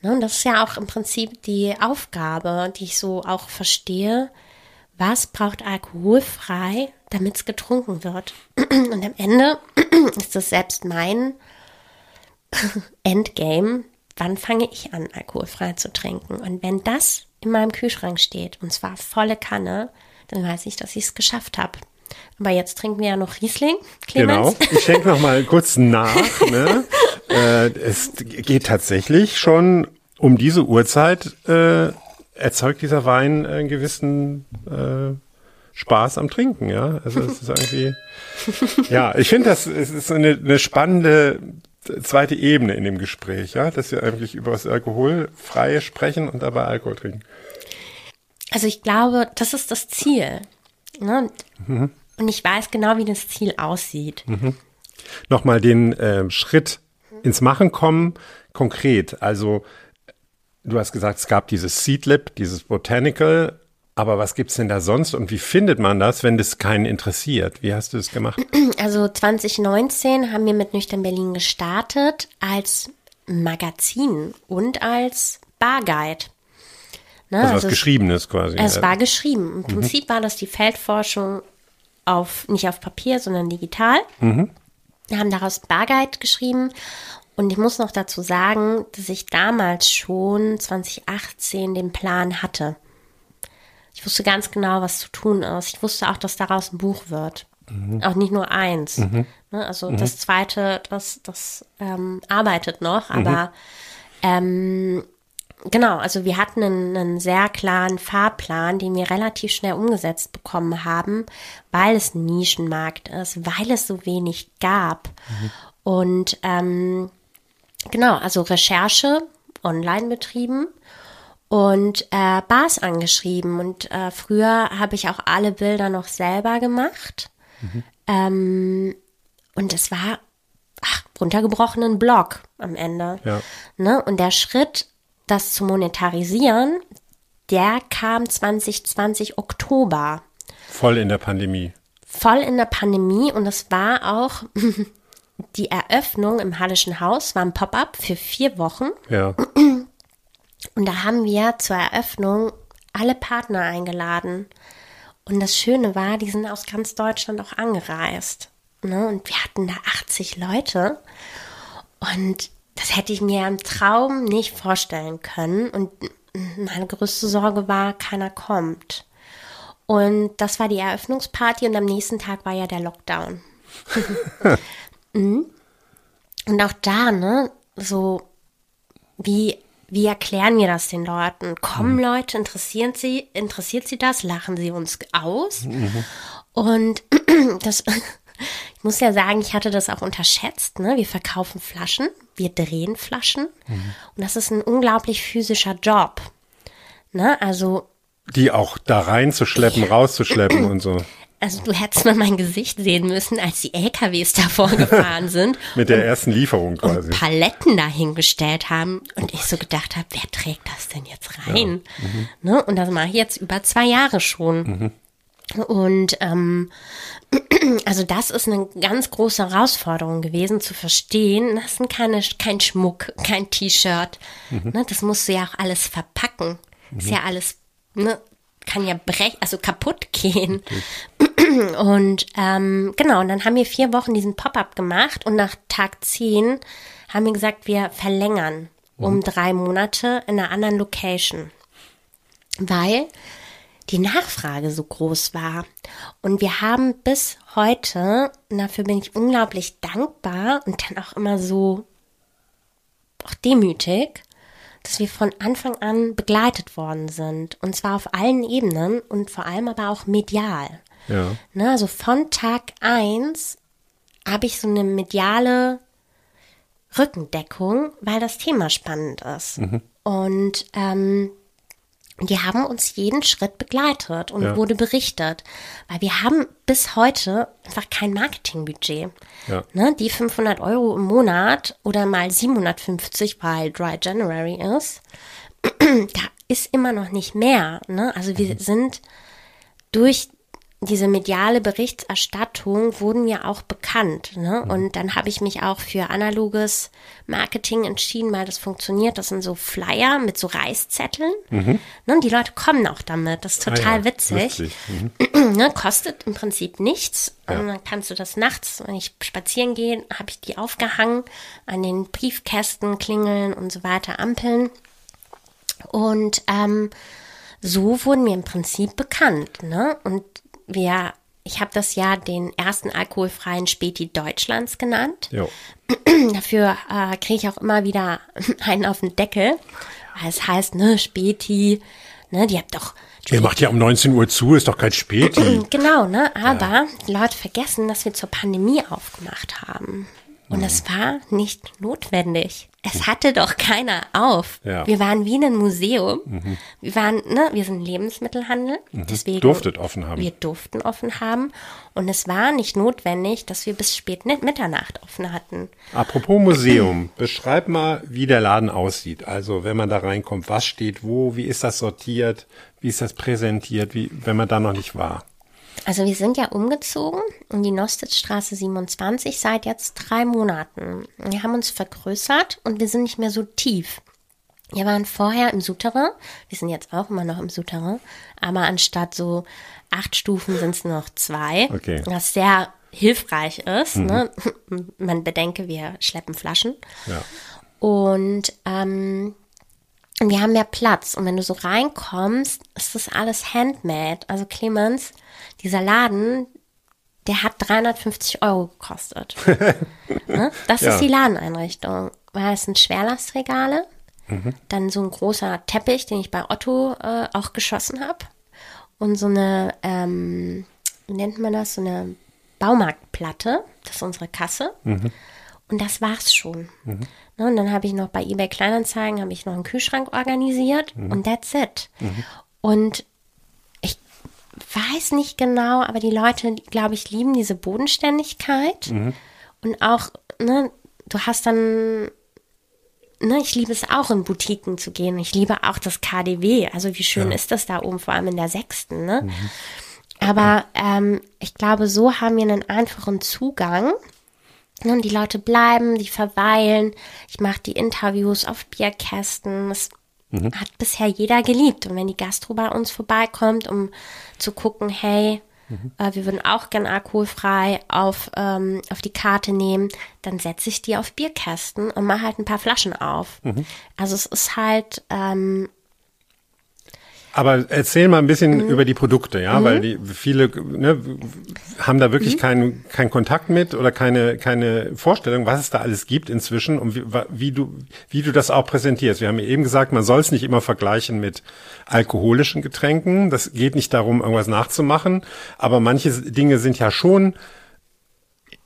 Ne, und das ist ja auch im Prinzip die Aufgabe, die ich so auch verstehe. Was braucht alkoholfrei, damit es getrunken wird? Und am Ende ist das selbst mein Endgame. Wann fange ich an, alkoholfrei zu trinken? Und wenn das in meinem Kühlschrank steht, und zwar volle Kanne, dann weiß ich, dass ich es geschafft habe. Aber jetzt trinken wir ja noch Riesling, Genau. Clemens. Ich schenke noch mal kurz nach. Ne? äh, es geht tatsächlich schon um diese Uhrzeit äh, erzeugt dieser Wein einen gewissen äh, Spaß am Trinken. Ja, also es ist irgendwie. ja, ich finde, das es ist eine, eine spannende zweite Ebene in dem Gespräch, ja, dass wir eigentlich über das Alkoholfreie sprechen und dabei Alkohol trinken. Also ich glaube, das ist das Ziel. Ne? Und, und ich weiß genau, wie das Ziel aussieht. Nochmal den äh, Schritt ins Machen kommen, konkret. Also, du hast gesagt, es gab dieses Seedlip, dieses Botanical. Aber was gibt's denn da sonst und wie findet man das, wenn das keinen interessiert? Wie hast du das gemacht? Also 2019 haben wir mit Nüchtern Berlin gestartet als Magazin und als Barguide. Ne, Also was es- Geschriebenes quasi. Es war geschrieben. Im Prinzip war das die Feldforschung auf, nicht auf Papier, sondern digital. Wir haben daraus Barguide geschrieben. Und ich muss noch dazu sagen, dass ich damals schon 2018 den Plan hatte. Ich wusste ganz genau, was zu tun ist. Ich wusste auch, dass daraus ein Buch wird. Auch nicht nur eins. Ne, also das zweite, das, das ähm, arbeitet noch, aber ähm, Genau, also wir hatten einen, einen sehr klaren Fahrplan, den wir relativ schnell umgesetzt bekommen haben, weil es ein Nischenmarkt ist, weil es so wenig gab. Und ähm, genau, also Recherche online betrieben und äh, Bars angeschrieben. Und äh, früher habe ich auch alle Bilder noch selber gemacht. Ähm, und es war ach, runtergebrochenen Blog am Ende. Ja. Ne? Und der Schritt, das zu monetarisieren, der kam 2020 Oktober. Voll in der Pandemie. Voll in der Pandemie und es war auch die Eröffnung im Hallischen Haus, war ein Pop-up für vier Wochen. Ja. Und da haben wir zur Eröffnung alle Partner eingeladen. Und das Schöne war, die sind aus ganz Deutschland auch angereist. Ne? Und wir hatten da 80 Leute. Und das hätte ich mir im Traum nicht vorstellen können. Und meine größte Sorge war, keiner kommt. Und das war die Eröffnungsparty und am nächsten Tag war ja der Lockdown. Mhm. Und auch da, ne, so, wie, wie erklären wir das den Leuten? Kommen Leute, interessieren sie, interessiert sie das? Lachen sie uns aus? Und das, ich muss ja sagen, ich hatte das auch unterschätzt, ne? Wir verkaufen Flaschen, wir drehen Flaschen. Und das ist ein unglaublich physischer Job. Ne? Also, Die auch da reinzuschleppen, rauszuschleppen und so. Also du hättest mal mein Gesicht sehen müssen, als die LKWs davor gefahren sind. Mit der ersten Lieferung quasi. und Paletten dahingestellt haben und ich so gedacht habe, wer trägt das denn jetzt rein? Ne? Und das mache ich jetzt über zwei Jahre schon. Und ähm, also das ist eine ganz große Herausforderung gewesen zu verstehen. Das sind keine, kein Schmuck, kein T-Shirt. Ne? Das musst du ja auch alles verpacken. Ist ja alles, ne? kann ja brech, also kaputt gehen. Und ähm, genau, und dann haben wir vier Wochen diesen Pop-up gemacht und nach Tag 10 haben wir gesagt, wir verlängern um drei Monate in einer anderen Location. Weil die Nachfrage so groß war. Und wir haben bis heute, und dafür bin ich unglaublich dankbar und dann auch immer so auch demütig, dass wir von Anfang an begleitet worden sind. Und zwar auf allen Ebenen und vor allem aber auch medial. Ja. Ne, also von Tag eins habe ich so eine mediale Rückendeckung, weil das Thema spannend ist. Und ähm, die haben uns jeden Schritt begleitet und Ja. wurde berichtet. Weil wir haben bis heute einfach kein Marketingbudget. Ja. Ne, die 500 Euro im Monat oder mal 750, weil Dry January ist, da ist immer noch nicht mehr. Ne? Also wir sind durch diese mediale Berichterstattung wurden wir auch bekannt. Ne? Und dann habe ich mich auch für analoges Marketing entschieden, weil das funktioniert. Das sind so Flyer mit so Reißzetteln. Ne? Und die Leute kommen auch damit. Das ist total Ah ja, witzig. Mhm. ne? Kostet im Prinzip nichts. Und dann kannst du das nachts, wenn ich spazieren gehe, habe ich die aufgehangen an den Briefkästen, Klingeln und so weiter, Ampeln. Und ähm, so wurden wir im Prinzip bekannt. Ne? Und wir, ich habe das ja den ersten alkoholfreien Späti Deutschlands genannt. Jo. Dafür äh, kriege ich auch immer wieder einen auf den Deckel. Weil es heißt, ne, Späti, ne, die habt doch Ihr macht ja um 19 Uhr zu, ist doch kein Späti. Genau, ne? Aber die Leute vergessen, dass wir zur Pandemie aufgemacht haben. Und Und es war nicht notwendig. Es hatte doch keiner auf. Ja. Wir waren wie in einem Museum. Wir waren, ne, wir sind Lebensmittelhandel. Deswegen Durftet offen haben. Wir durften offen haben. Und es war nicht notwendig, dass wir bis spät mit Mitternacht offen hatten. Apropos Museum, beschreib mal, wie der Laden aussieht. Also, wenn man da reinkommt, was steht wo, wie ist das sortiert, wie ist das präsentiert, wie, wenn man da noch nicht war. Also wir sind ja umgezogen in die Nostitzstraße 27 seit jetzt drei Monaten. Wir haben uns vergrößert und wir sind nicht mehr so tief. Wir waren vorher im Souterrain, wir sind jetzt auch immer noch im Souterrain, aber anstatt so acht Stufen sind es noch zwei, Okay. was sehr hilfreich ist. Ne? Man bedenke, wir schleppen Flaschen. Ja. Und ähm, wir haben mehr Platz. Und wenn du so reinkommst, ist das alles handmade. Also Clemens, dieser Laden, der hat 350 Euro gekostet. ne? Das Ja. ist die Ladeneinrichtung. Weil es sind Schwerlastregale, dann so ein großer Teppich, den ich bei Otto äh, auch geschossen habe. Und so eine, ähm, wie nennt man das, so eine Baumarktplatte. Das ist unsere Kasse. Und das war's schon. Ne, und dann habe ich noch bei eBay Kleinanzeigen habe ich noch einen Kühlschrank organisiert und that's it. Und ich weiß nicht genau, aber die Leute, glaube ich, lieben diese Bodenständigkeit und auch, ne, du hast dann Ne, ich liebe es auch, in Boutiquen zu gehen. Ich liebe auch das KDW. Also wie schön ist das da oben, vor allem in der sechsten. Ne? Aber ähm, ich glaube, so haben wir einen einfachen Zugang. Und die Leute bleiben, die verweilen. Ich mache die Interviews auf Bierkästen. Das hat bisher jeder geliebt. Und wenn die Gastro bei uns vorbeikommt, um zu gucken, hey, äh, wir würden auch gern alkoholfrei auf, ähm, auf die Karte nehmen, dann setze ich die auf Bierkästen und mache halt ein paar Flaschen auf. Also es ist halt, ähm, Aber erzähl mal ein bisschen über die Produkte, ja, weil die viele ne, haben da wirklich keinen keinen Kontakt mit oder keine keine Vorstellung, was es da alles gibt inzwischen und wie, wie du wie du das auch präsentierst. Wir haben eben gesagt, man soll es nicht immer vergleichen mit alkoholischen Getränken. Das geht nicht darum, irgendwas nachzumachen, aber manche Dinge sind ja schon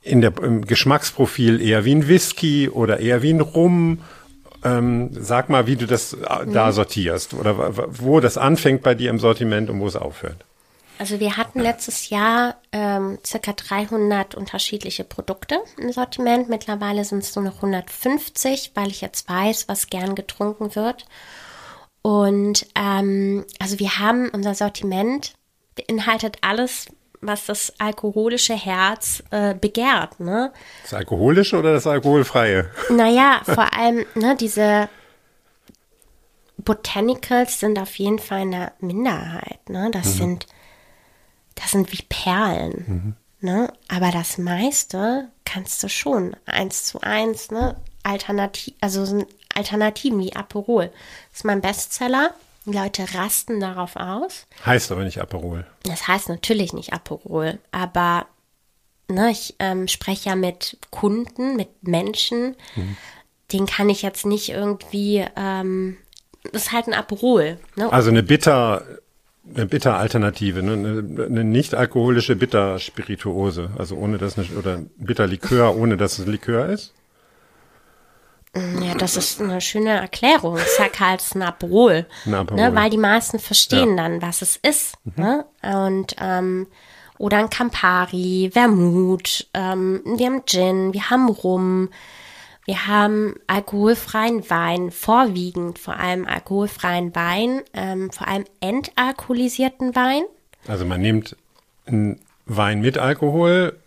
in der im Geschmacksprofil eher wie ein Whisky oder eher wie ein Rum. Ähm, sag mal, wie du das äh, da sortierst oder wo das anfängt bei dir im Sortiment und wo es aufhört. Also wir hatten letztes Jahr ähm, circa 300 unterschiedliche Produkte im Sortiment. Mittlerweile sind es nur noch 150, weil ich jetzt weiß, was gern getrunken wird. Und ähm, also wir haben unser Sortiment beinhaltet alles, was das alkoholische Herz äh, begehrt. Ne? Das alkoholische oder das alkoholfreie? Naja, vor allem ne, diese Botanicals sind auf jeden Fall eine Minderheit. Ne? Das sind das sind wie Perlen. Ne? Aber das meiste kannst du schon eins zu eins, ne? Alternativ, also sind Alternativen wie Aperol. Das ist mein Bestseller. Leute rasten darauf aus. Heißt aber nicht Aperol. Das heißt natürlich nicht Aperol, aber ne, ich ähm, spreche ja mit Kunden, mit Menschen, den kann ich jetzt nicht irgendwie, ähm, das ist halt ein Aperol. Ne? Also eine bitter eine Bitter-Alternative, ne? eine, eine nicht alkoholische Bitter-Spirituose, also ohne dass eine, oder ein Bitter-Likör, ohne dass es ein Likör ist. Ja, das ist eine schöne Erklärung. Ich sag halt, Aperol. Ne, weil die meisten verstehen Ja. dann, was es ist. Ne? Und, ähm, oder ein Campari, Vermut, ähm, wir haben Gin, wir haben Rum, wir haben alkoholfreien Wein, vorwiegend vor allem alkoholfreien Wein, ähm, vor allem entalkoholisierten Wein. Also man nimmt einen Wein mit Alkohol,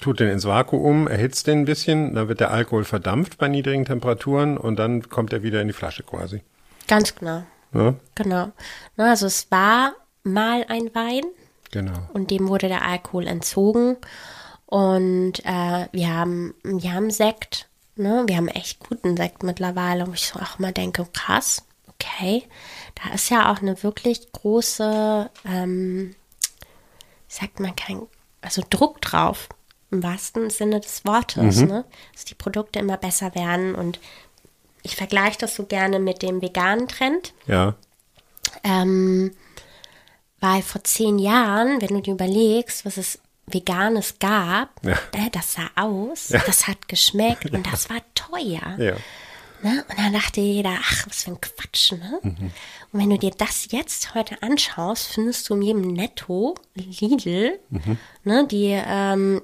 tut den ins Vakuum, erhitzt den ein bisschen, dann wird der Alkohol verdampft bei niedrigen Temperaturen und dann kommt er wieder in die Flasche quasi. Ganz genau. Ja, Genau. Ne, Also es war mal ein Wein, genau. und dem wurde der Alkohol entzogen. Und äh, wir haben, wir haben Sekt, ne? Wir haben echt guten Sekt mittlerweile, wo ich so auch mal denke, krass, okay. Da ist ja auch eine wirklich große, ähm, wie sagt man, kein, also Druck drauf, im wahrsten Sinne des Wortes, ne? Dass die Produkte immer besser werden. Und ich vergleiche das so gerne mit dem veganen Trend. Ja, Ähm, weil vor zehn Jahren, wenn du dir überlegst, was es Veganes gab, Ja. äh, das sah aus, das hat geschmeckt und das war teuer. Ne? Und dann dachte jeder, ach, was für ein Quatsch, ne? Und wenn du dir das jetzt heute anschaust, findest du in jedem Netto, Lidl, ne, die ähm,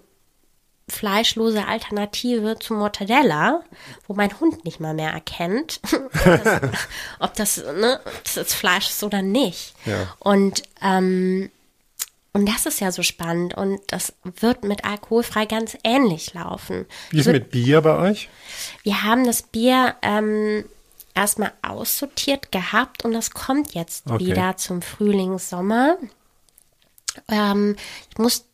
fleischlose Alternative zu Mortadella, wo mein Hund nicht mal mehr erkennt, ob das, ob das, ne, das Fleisch ist oder nicht. Ja. Und ähm, und das ist ja so spannend und das wird mit alkoholfrei ganz ähnlich laufen. Wie ist es mit Bier bei euch? Wir haben das Bier ähm, erstmal aussortiert gehabt und das kommt jetzt Okay. wieder zum Frühling, Sommer. Ähm, ich muss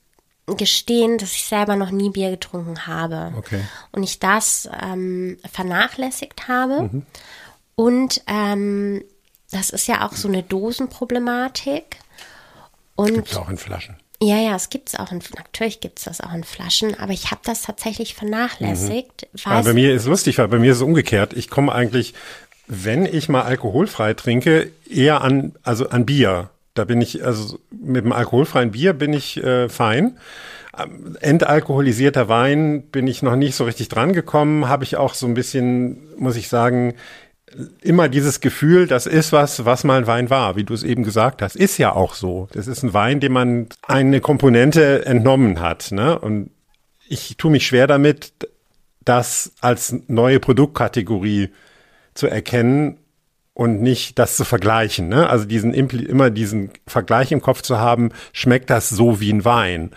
gestehen, dass ich selber noch nie Bier getrunken habe. Okay. Und ich das ähm, vernachlässigt habe. Und ähm, das ist ja auch so eine Dosenproblematik. Und Gibt es auch in Flaschen. ja, ja, es gibt's auch in, natürlich gibt's das auch in Flaschen, aber ich habe das tatsächlich vernachlässigt. Aber Weiß, bei mir ist lustig, weil bei mir ist es umgekehrt. Ich komme eigentlich, wenn ich mal alkoholfrei trinke, eher an, also an Bier. Da bin ich, also mit dem alkoholfreien Bier bin ich äh, fein. Ähm, Entalkoholisierter Wein bin ich noch nicht so richtig dran gekommen. Habe ich auch so ein bisschen, muss ich sagen, immer dieses Gefühl, das ist was, was mal ein Wein war, wie du es eben gesagt hast, ist ja auch so. Das ist ein Wein, dem man eine Komponente entnommen hat. Ne? Und ich tue mich schwer damit, das als neue Produktkategorie zu erkennen und nicht das zu vergleichen. Ne? Also diesen immer diesen Vergleich im Kopf zu haben, schmeckt das so wie ein Wein?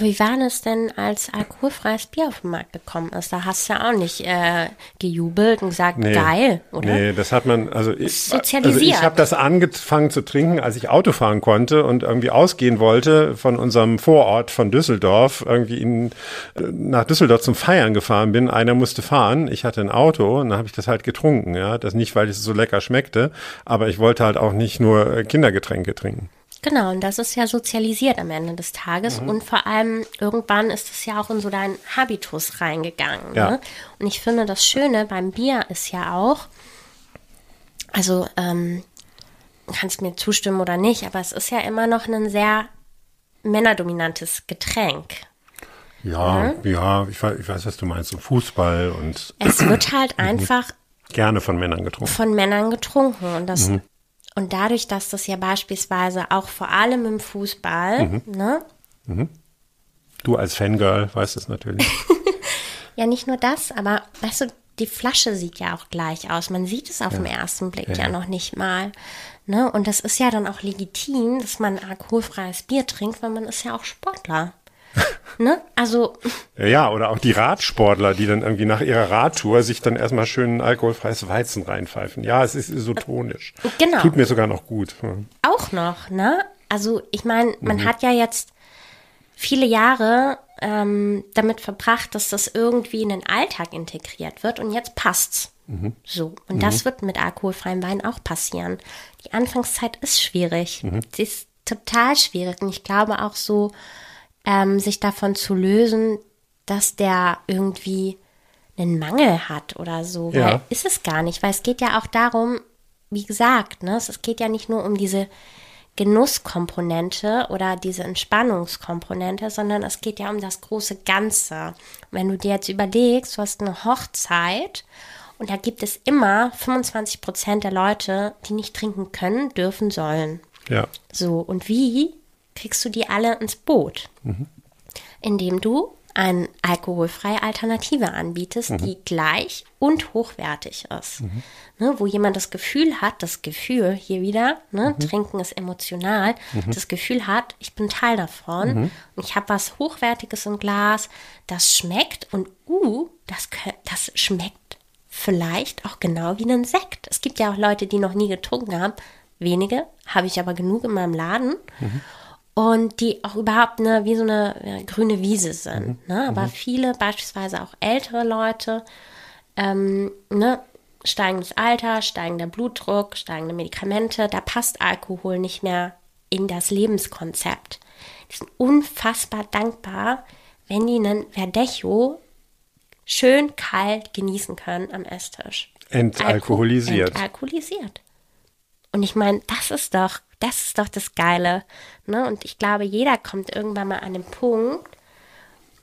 Wie war das denn, als alkoholfreies Bier auf den Markt gekommen ist? Da hast du ja auch nicht äh, gejubelt und gesagt, geil, oder? Nee, das hat man, also ich, Sozialisiert. also ich habe das angefangen zu trinken, als ich Auto fahren konnte und irgendwie ausgehen wollte von unserem Vorort von Düsseldorf, irgendwie in, äh, nach Düsseldorf zum Feiern gefahren bin. Einer musste fahren, ich hatte ein Auto und dann habe ich das halt getrunken. Ja, das nicht, weil es so lecker schmeckte, aber ich wollte halt auch nicht nur äh, Kindergetränke trinken. Genau, und das ist ja sozialisiert am Ende des Tages. Mhm. Und vor allem irgendwann ist es ja auch in so deinen Habitus reingegangen. Ja. Ne? Und ich finde, das Schöne beim Bier ist ja auch, also ähm, kannst mir zustimmen oder nicht, aber es ist ja immer noch ein sehr männerdominantes Getränk. Ja, ja, ich, weiß- ich weiß, was du meinst, so Fußball und Es wird Mhm. halt einfach gerne von Männern getrunken. von Männern getrunken. Und, das, Mhm. Und dadurch, dass das ja beispielsweise auch vor allem im Fußball, Mhm. ne, Du als Fangirl weißt es natürlich. Ja, nicht nur das, aber weißt du, die Flasche sieht ja auch gleich aus. Man sieht es auf den ersten Blick ja, Ja. noch nicht mal. Ne? Und das ist ja dann auch legitim, dass man alkoholfreies Bier trinkt, weil man ist ja auch Sportler. ne? Also, Ja, oder auch die Radsportler, die dann irgendwie nach ihrer Radtour sich dann erstmal schön alkoholfreies Weizen reinpfeifen. Ja, es ist isotonisch. Genau. Tut mir sogar noch gut. Auch noch, ne? Also, ich meine, man hat ja jetzt viele Jahre ähm, damit verbracht, dass das irgendwie in den Alltag integriert wird und jetzt passt's. So. Und das wird mit alkoholfreiem Wein auch passieren. Die Anfangszeit ist schwierig. Sie ist total schwierig. Und ich glaube auch so, ähm, sich davon zu lösen, dass der irgendwie einen Mangel hat oder so. Ja. Weil ist es gar nicht, weil es geht ja auch darum, wie gesagt, ne, es geht ja nicht nur um diese Genusskomponente oder diese Entspannungskomponente, sondern es geht ja um das große Ganze. Wenn du dir jetzt überlegst, du hast eine Hochzeit und da gibt es immer 25 Prozent der Leute, die nicht trinken können, dürfen, sollen. Ja. So, und wie kriegst du die alle ins Boot? Indem du eine alkoholfreie Alternative anbietest, die gleich und hochwertig ist. Ne, wo jemand das Gefühl hat, das Gefühl hier wieder, ne, Trinken ist emotional, das Gefühl hat, ich bin Teil davon und ich habe was Hochwertiges im Glas, das schmeckt und uh, das, das schmeckt vielleicht auch genau wie ein Sekt. Es gibt ja auch Leute, die noch nie getrunken haben. Wenige, habe ich aber genug in meinem Laden. Und die auch überhaupt ne, wie so eine grüne Wiese sind. Ne? Aber viele, beispielsweise auch ältere Leute, ähm, ne, steigendes Alter, steigender Blutdruck, steigende Medikamente, da passt Alkohol nicht mehr in das Lebenskonzept. Die sind unfassbar dankbar, wenn die einen Verdecho schön kalt genießen können am Esstisch. Entalkoholisiert. Entalkoholisiert. Und ich meine, das ist doch, das ist doch das Geile. Ne? Und ich glaube, jeder kommt irgendwann mal an den Punkt,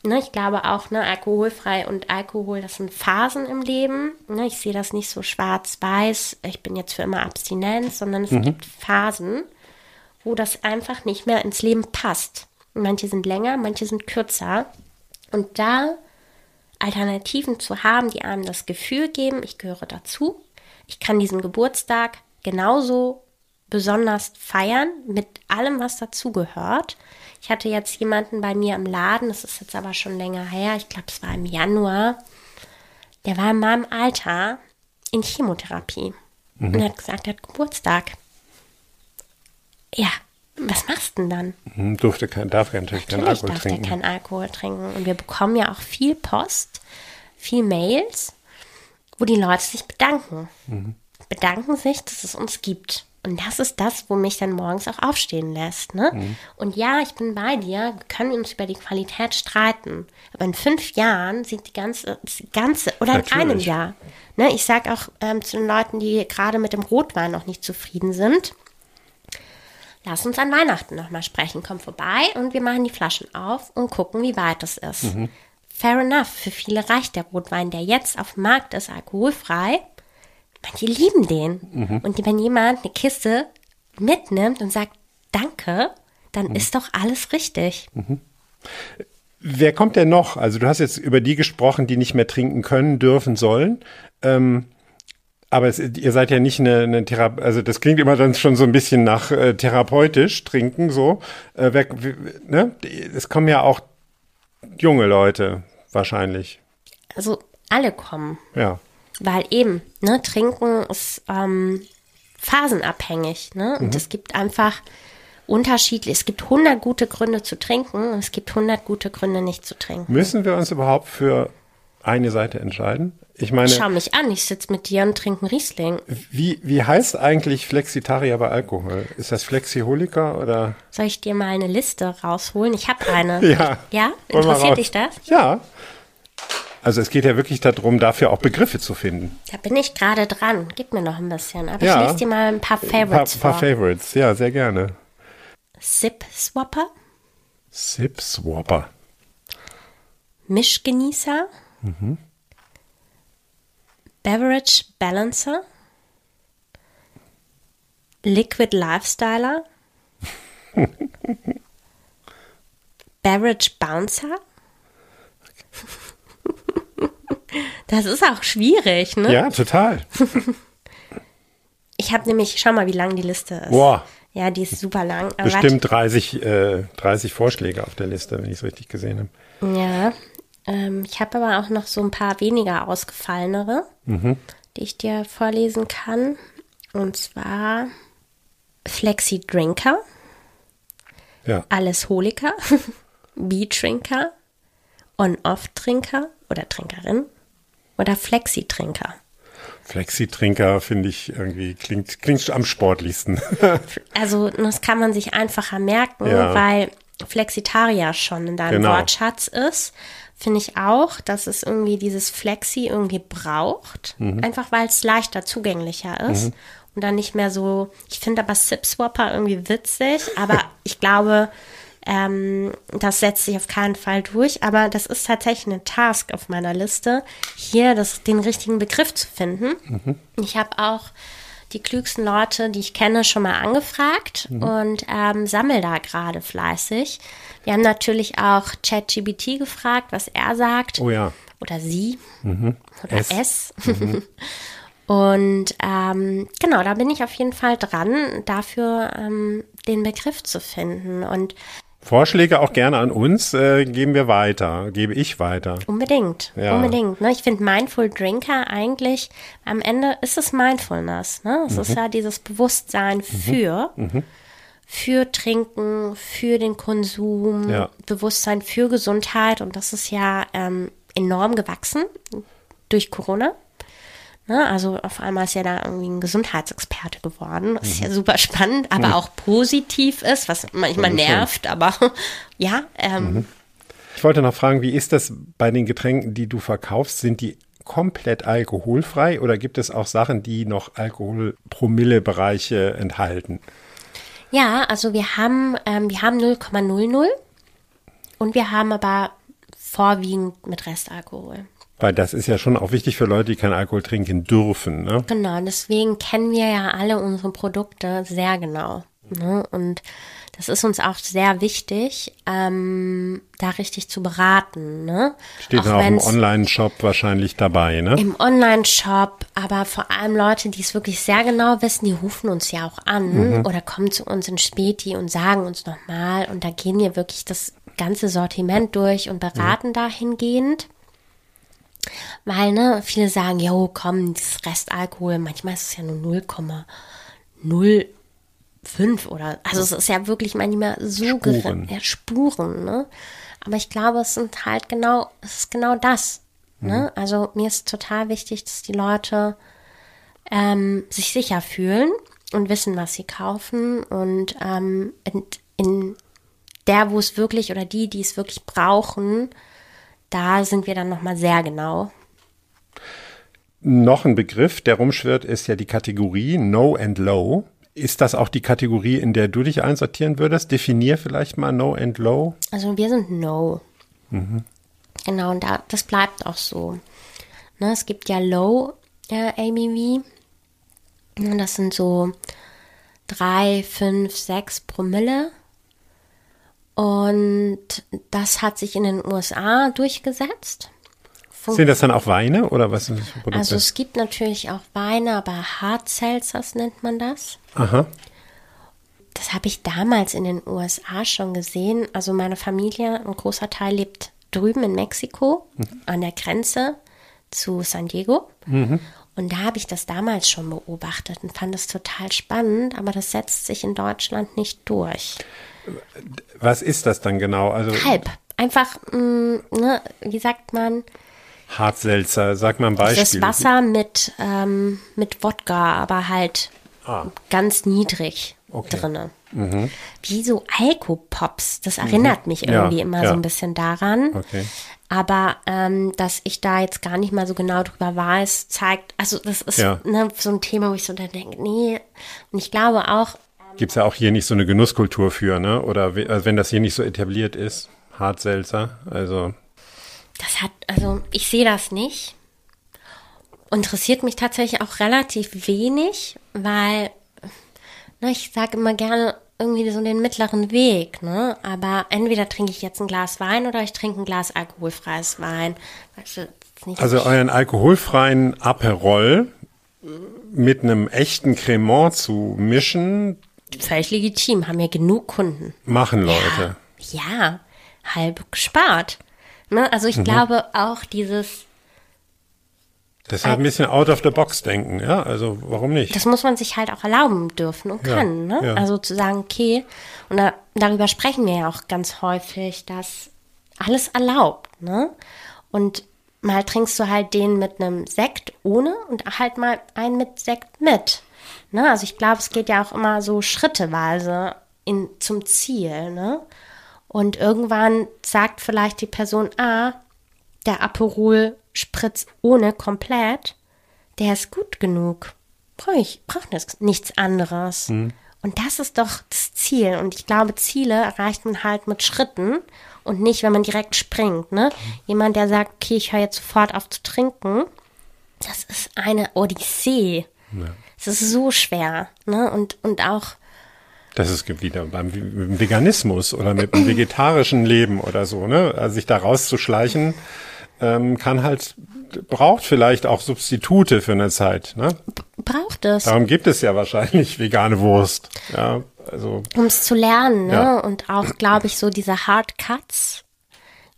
Ne, ich glaube auch, ne, alkoholfrei und Alkohol, das sind Phasen im Leben. Ne, ich sehe das nicht so schwarz-weiß, ich bin jetzt für immer Abstinenz, sondern es mhm. gibt Phasen, wo das einfach nicht mehr ins Leben passt. Manche sind länger, manche sind kürzer. Und da Alternativen zu haben, die einem das Gefühl geben, ich gehöre dazu, ich kann diesen Geburtstag genauso besonders feiern mit allem, was dazugehört. Ich hatte jetzt jemanden bei mir im Laden, das ist jetzt aber schon länger her, ich glaube, es war im Januar, der war in meinem Alter in Chemotherapie mhm. und hat gesagt, er hat Geburtstag. Ja, was machst du denn dann? Mhm, durfte kein, darf er natürlich, natürlich keinen Alkohol darf trinken. Er keinen Alkohol trinken. Und wir bekommen ja auch viel Post, viel Mails, wo die Leute sich bedanken. Mhm. Bedanken sich, dass es uns gibt. Und das ist das, wo mich dann morgens auch aufstehen lässt. Ne? Mhm. Und ja, ich bin bei dir, wir können uns über die Qualität streiten. Aber in fünf Jahren sieht die ganze, die ganze oder Natürlich. in einem Jahr. Ne? Ich sage auch ähm, zu den Leuten, die gerade mit dem Rotwein noch nicht zufrieden sind, lass uns an Weihnachten nochmal sprechen. Komm vorbei und wir machen die Flaschen auf und gucken, wie weit es ist. Mhm. Fair enough, für viele reicht der Rotwein, der jetzt auf dem Markt ist, alkoholfrei manche lieben den. Mhm. Und wenn jemand eine Kiste mitnimmt und sagt Danke, dann mhm. ist doch alles richtig. Mhm. Wer kommt denn noch? Also du hast jetzt über die gesprochen, die nicht mehr trinken können, dürfen, sollen. Ähm, aber es, ihr seid ja nicht eine, eine Therapie, also das klingt immer dann schon so ein bisschen nach äh, therapeutisch trinken, so. Äh, wer, ne? Es kommen ja auch junge Leute wahrscheinlich. Also alle kommen. Ja. Weil eben, ne, Trinken ist ähm, phasenabhängig, ne? Und mhm. es gibt einfach unterschiedlich, es gibt 100 gute Gründe zu trinken und es gibt 100 gute Gründe nicht zu trinken. Müssen wir uns überhaupt für eine Seite entscheiden? Ich meine. Schau mich an, ich sitze mit dir und trinke Riesling. Wie, wie heißt eigentlich Flexitarier bei Alkohol? Ist das Flexiholiker oder? Soll ich dir mal eine Liste rausholen? Ich habe eine. ja. Ja? Interessiert dich das? Ja. Also es geht ja wirklich darum, dafür auch Begriffe zu finden. Da bin ich gerade dran. Gib mir noch ein bisschen. Aber ja, ich lese dir mal ein paar Favorites ein paar, vor. paar Favorites, ja, sehr gerne. Sip Swapper. Sip Swapper. Mischgenießer. Mhm. Beverage Balancer. Liquid Lifestyler. Beverage Bouncer. Das ist auch schwierig, ne? Ja, total. ich habe nämlich, schau mal, wie lang die Liste ist. Boah. Ja, die ist super lang. Aber Bestimmt 30, äh, 30 Vorschläge auf der Liste, wenn ich es richtig gesehen habe. Ja. Ähm, ich habe aber auch noch so ein paar weniger ausgefallenere, mhm. die ich dir vorlesen kann. Und zwar Flexi Drinker. Ja. Alles Holiker. B-Trinker. On-Off-Trinker oder Trinkerin oder Flexitrinker? Flexitrinker finde ich irgendwie klingt, klingt am sportlichsten. also das kann man sich einfacher merken, ja. weil Flexitarier schon in deinem genau. Wortschatz ist. Finde ich auch, dass es irgendwie dieses Flexi irgendwie braucht. Mhm. Einfach weil es leichter zugänglicher ist. Mhm. Und dann nicht mehr so, ich finde aber Sip Swapper irgendwie witzig, aber ich glaube, ähm, das setzt sich auf keinen Fall durch, aber das ist tatsächlich eine Task auf meiner Liste, hier das, den richtigen Begriff zu finden. Mhm. Ich habe auch die klügsten Leute, die ich kenne, schon mal angefragt mhm. und ähm, sammle da gerade fleißig. Wir haben natürlich auch ChatGBT gefragt, was er sagt. Oh ja. Oder sie. Mhm. Oder es. es. Mhm. Und ähm, genau, da bin ich auf jeden Fall dran, dafür ähm, den Begriff zu finden. Und Vorschläge auch gerne an uns, äh, geben wir weiter, gebe ich weiter. Unbedingt, ja. unbedingt. Ne? Ich finde Mindful Drinker eigentlich, am Ende ist es Mindfulness. Ne? Es mhm. ist ja dieses Bewusstsein mhm. für, mhm. für Trinken, für den Konsum, ja. Bewusstsein für Gesundheit und das ist ja ähm, enorm gewachsen durch Corona. Ne? Also auf einmal ist ja da irgendwie ein Gesundheitsexperte geworden, was mhm. ja super spannend, aber mhm. auch positiv ist, was manchmal nervt, aber ja. Ähm, mhm. Ich wollte noch fragen, wie ist das bei den Getränken, die du verkaufst? Sind die komplett alkoholfrei oder gibt es auch Sachen, die noch Alkoholpromillebereiche enthalten? Ja, also wir haben, ähm, wir haben 0,00 und wir haben aber vorwiegend mit Restalkohol. Weil das ist ja schon auch wichtig für Leute, die keinen Alkohol trinken dürfen. Ne? Genau, deswegen kennen wir ja alle unsere Produkte sehr genau. Ne? Und das ist uns auch sehr wichtig, ähm, da richtig zu beraten. Ne? Steht auch, auch im Online-Shop wahrscheinlich dabei, ne? Im Online-Shop, aber vor allem Leute, die es wirklich sehr genau wissen, die rufen uns ja auch an mhm. oder kommen zu uns in Späti und sagen uns nochmal. Und da gehen wir wirklich das ganze Sortiment durch und beraten mhm. dahingehend. Weil, ne, viele sagen, jo, komm, das Restalkohol, manchmal ist es ja nur 0,05 oder, also es ist ja wirklich manchmal so Spuren. gering, ja, Spuren, ne. Aber ich glaube, es sind halt genau, es ist genau das, ne. Mhm. Also mir ist total wichtig, dass die Leute ähm, sich sicher fühlen und wissen, was sie kaufen und ähm, in, in der, wo es wirklich oder die, die es wirklich brauchen, da sind wir dann nochmal sehr genau. Noch ein Begriff, der rumschwirrt, ist ja die Kategorie No and Low. Ist das auch die Kategorie, in der du dich einsortieren würdest? Definier vielleicht mal No and Low. Also wir sind No. Mhm. Genau, und da, das bleibt auch so. Ne, es gibt ja Low äh, ABV. Und das sind so drei, fünf, sechs Promille. Und das hat sich in den USA durchgesetzt. Fun Sind das dann auch Weine oder was sind das für Produkte? Also es gibt natürlich auch Weine, aber Hard Seltzers nennt man das. Aha. Das habe ich damals in den USA schon gesehen. Also meine Familie, ein großer Teil lebt drüben in Mexiko mhm. an der Grenze zu San Diego. Mhm. Und da habe ich das damals schon beobachtet und fand es total spannend, aber das setzt sich in Deutschland nicht durch. Was ist das dann genau? Also Halb. Einfach, mh, mm, ne, wie sagt man? Hartselzer, sag mal ein Beispiel. Das Wasser mit, ähm, mit Wodka, aber halt ah. ganz niedrig okay. drinne. Mhm. Wie so Alkopops. Das erinnert mhm. mich irgendwie ja, immer ja. so ein bisschen daran. Okay. Aber ähm, dass ich da jetzt gar nicht mal so genau drüber weiß, zeigt, also das ist ja. ne, so ein Thema, wo ich so dann denke, nee. Und ich glaube auch, Gibt es ja auch hier nicht so eine Genusskultur für, ne? Oder also wenn das hier nicht so etabliert ist, Hartselzer, also. Das hat, also ich sehe das nicht. Interessiert mich tatsächlich auch relativ wenig, weil, ne, ich sage immer gerne irgendwie so den mittleren Weg, ne? Aber entweder trinke ich jetzt ein Glas Wein oder ich trinke ein Glas alkoholfreies Wein. Weißt du, also euren alkoholfreien Aperol mit einem echten Cremant zu mischen, völlig legitim, haben ja genug Kunden. Machen Leute. Ja, ja halb gespart. Ne? Also ich mhm. glaube auch dieses. Das ist halt ein bisschen out of the box denken, ja. Also warum nicht? Das muss man sich halt auch erlauben dürfen und ja, können. Ne? Ja. Also zu sagen, okay, und da, darüber sprechen wir ja auch ganz häufig, dass alles erlaubt, ne? Und mal trinkst du halt den mit einem Sekt ohne und halt mal einen mit Sekt mit. Ne? Also ich glaube, es geht ja auch immer so schritteweise in, zum Ziel. Ne? Und irgendwann sagt vielleicht die Person, ah, der Aperol Spritz ohne komplett, der ist gut genug. Brauche ich, brauche nichts anderes. Mhm. Und das ist doch das Ziel. Und ich glaube, Ziele erreicht man halt mit Schritten und nicht, wenn man direkt springt. Ne? Jemand, der sagt, okay, ich höre jetzt sofort auf zu trinken, das ist eine Odyssee. Ja. Es ist so schwer. Ne? Und, und auch. Das ist wieder beim Veganismus oder mit dem vegetarischen Leben oder so, ne? Also sich da rauszuschleichen, ähm, kann halt, braucht vielleicht auch Substitute für eine Zeit, ne? Braucht es. Darum gibt es ja wahrscheinlich vegane Wurst. Ja, also. Um es zu lernen, ne? Ja. Und auch, glaube ich, so diese Hard Cuts,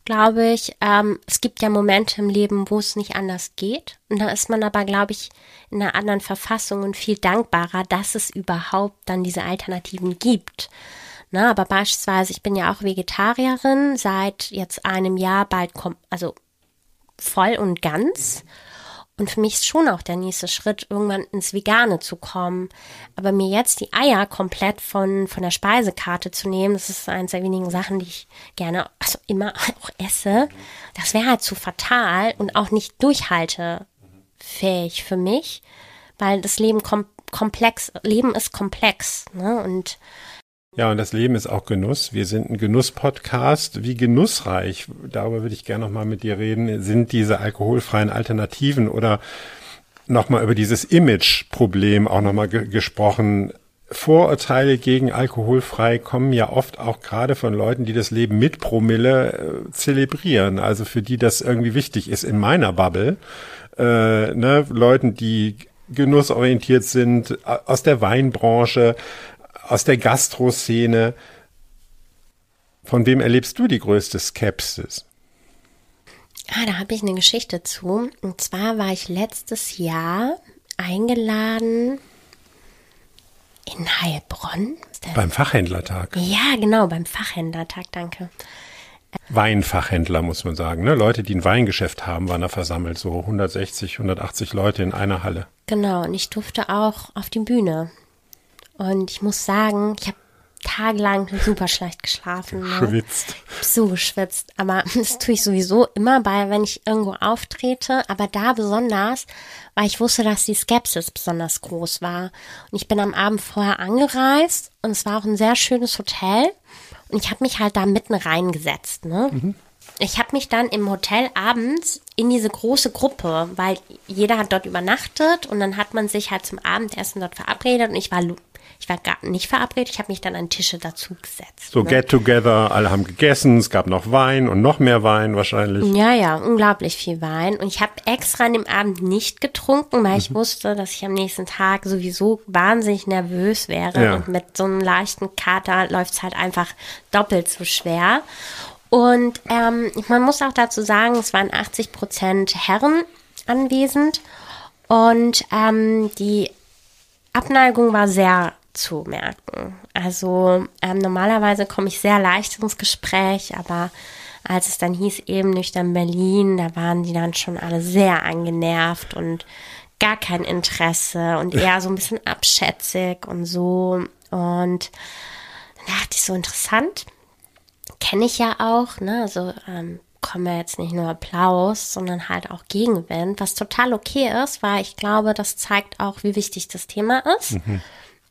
glaube ich, ähm, es gibt ja Momente im Leben, wo es nicht anders geht. Und da ist man aber, glaube ich, in einer anderen Verfassung und viel dankbarer, dass es überhaupt dann diese Alternativen gibt. Na, aber beispielsweise, ich bin ja auch Vegetarierin seit jetzt einem Jahr bald kommt, also voll und ganz. Und für mich ist schon auch der nächste Schritt, irgendwann ins Vegane zu kommen. Aber mir jetzt die Eier komplett von, von der Speisekarte zu nehmen, das ist eines der wenigen Sachen, die ich gerne, also immer auch esse, das wäre halt zu fatal und auch nicht durchhaltefähig für mich, weil das Leben kom komplex, Leben ist komplex, ne? Und ja, und das Leben ist auch Genuss. Wir sind ein Genuss-Podcast. Wie genussreich, darüber würde ich gerne nochmal mit dir reden, sind diese alkoholfreien Alternativen oder nochmal über dieses Image-Problem auch nochmal ge gesprochen. Vorurteile gegen alkoholfrei kommen ja oft auch gerade von Leuten, die das Leben mit Promille äh, zelebrieren. Also für die das irgendwie wichtig ist in meiner Bubble. Äh, ne? Leuten, die genussorientiert sind, aus der Weinbranche, aus der Gastroszene. Von wem erlebst du die größte Skepsis? Ah, da habe ich eine Geschichte zu. Und zwar war ich letztes Jahr eingeladen in Heilbronn. Beim Fachhändlertag. Ja, genau, beim Fachhändlertag, danke. Weinfachhändler, muss man sagen. Ne? Leute, die ein Weingeschäft haben, waren da versammelt. So 160, 180 Leute in einer Halle. Genau, und ich durfte auch auf die Bühne. Und ich muss sagen, ich habe tagelang super schlecht geschlafen. Ne? Schwitzt. So geschwitzt. Aber das tue ich sowieso immer bei, wenn ich irgendwo auftrete. Aber da besonders, weil ich wusste, dass die Skepsis besonders groß war. Und ich bin am Abend vorher angereist und es war auch ein sehr schönes Hotel. Und ich habe mich halt da mitten reingesetzt. Ne? Mhm. Ich habe mich dann im Hotel abends in diese große Gruppe, weil jeder hat dort übernachtet und dann hat man sich halt zum Abendessen dort verabredet und ich war ich war gar nicht verabredet, ich habe mich dann an Tische dazu gesetzt. So ne? get together, alle haben gegessen, es gab noch Wein und noch mehr Wein wahrscheinlich. Ja, ja, unglaublich viel Wein. Und ich habe extra an dem Abend nicht getrunken, weil ich mhm. wusste, dass ich am nächsten Tag sowieso wahnsinnig nervös wäre. Ja. Und mit so einem leichten Kater läuft es halt einfach doppelt so schwer. Und ähm, man muss auch dazu sagen, es waren 80 Prozent Herren anwesend und ähm, die Abneigung war sehr zu merken. Also ähm, normalerweise komme ich sehr leicht ins Gespräch, aber als es dann hieß eben nüchtern Berlin, da waren die dann schon alle sehr angenervt und gar kein Interesse und eher so ein bisschen abschätzig und so. Und dann dachte ich so interessant, kenne ich ja auch, ne? Also ähm, komme jetzt nicht nur Applaus, sondern halt auch Gegenwind, was total okay ist, weil ich glaube, das zeigt auch, wie wichtig das Thema ist. Mhm.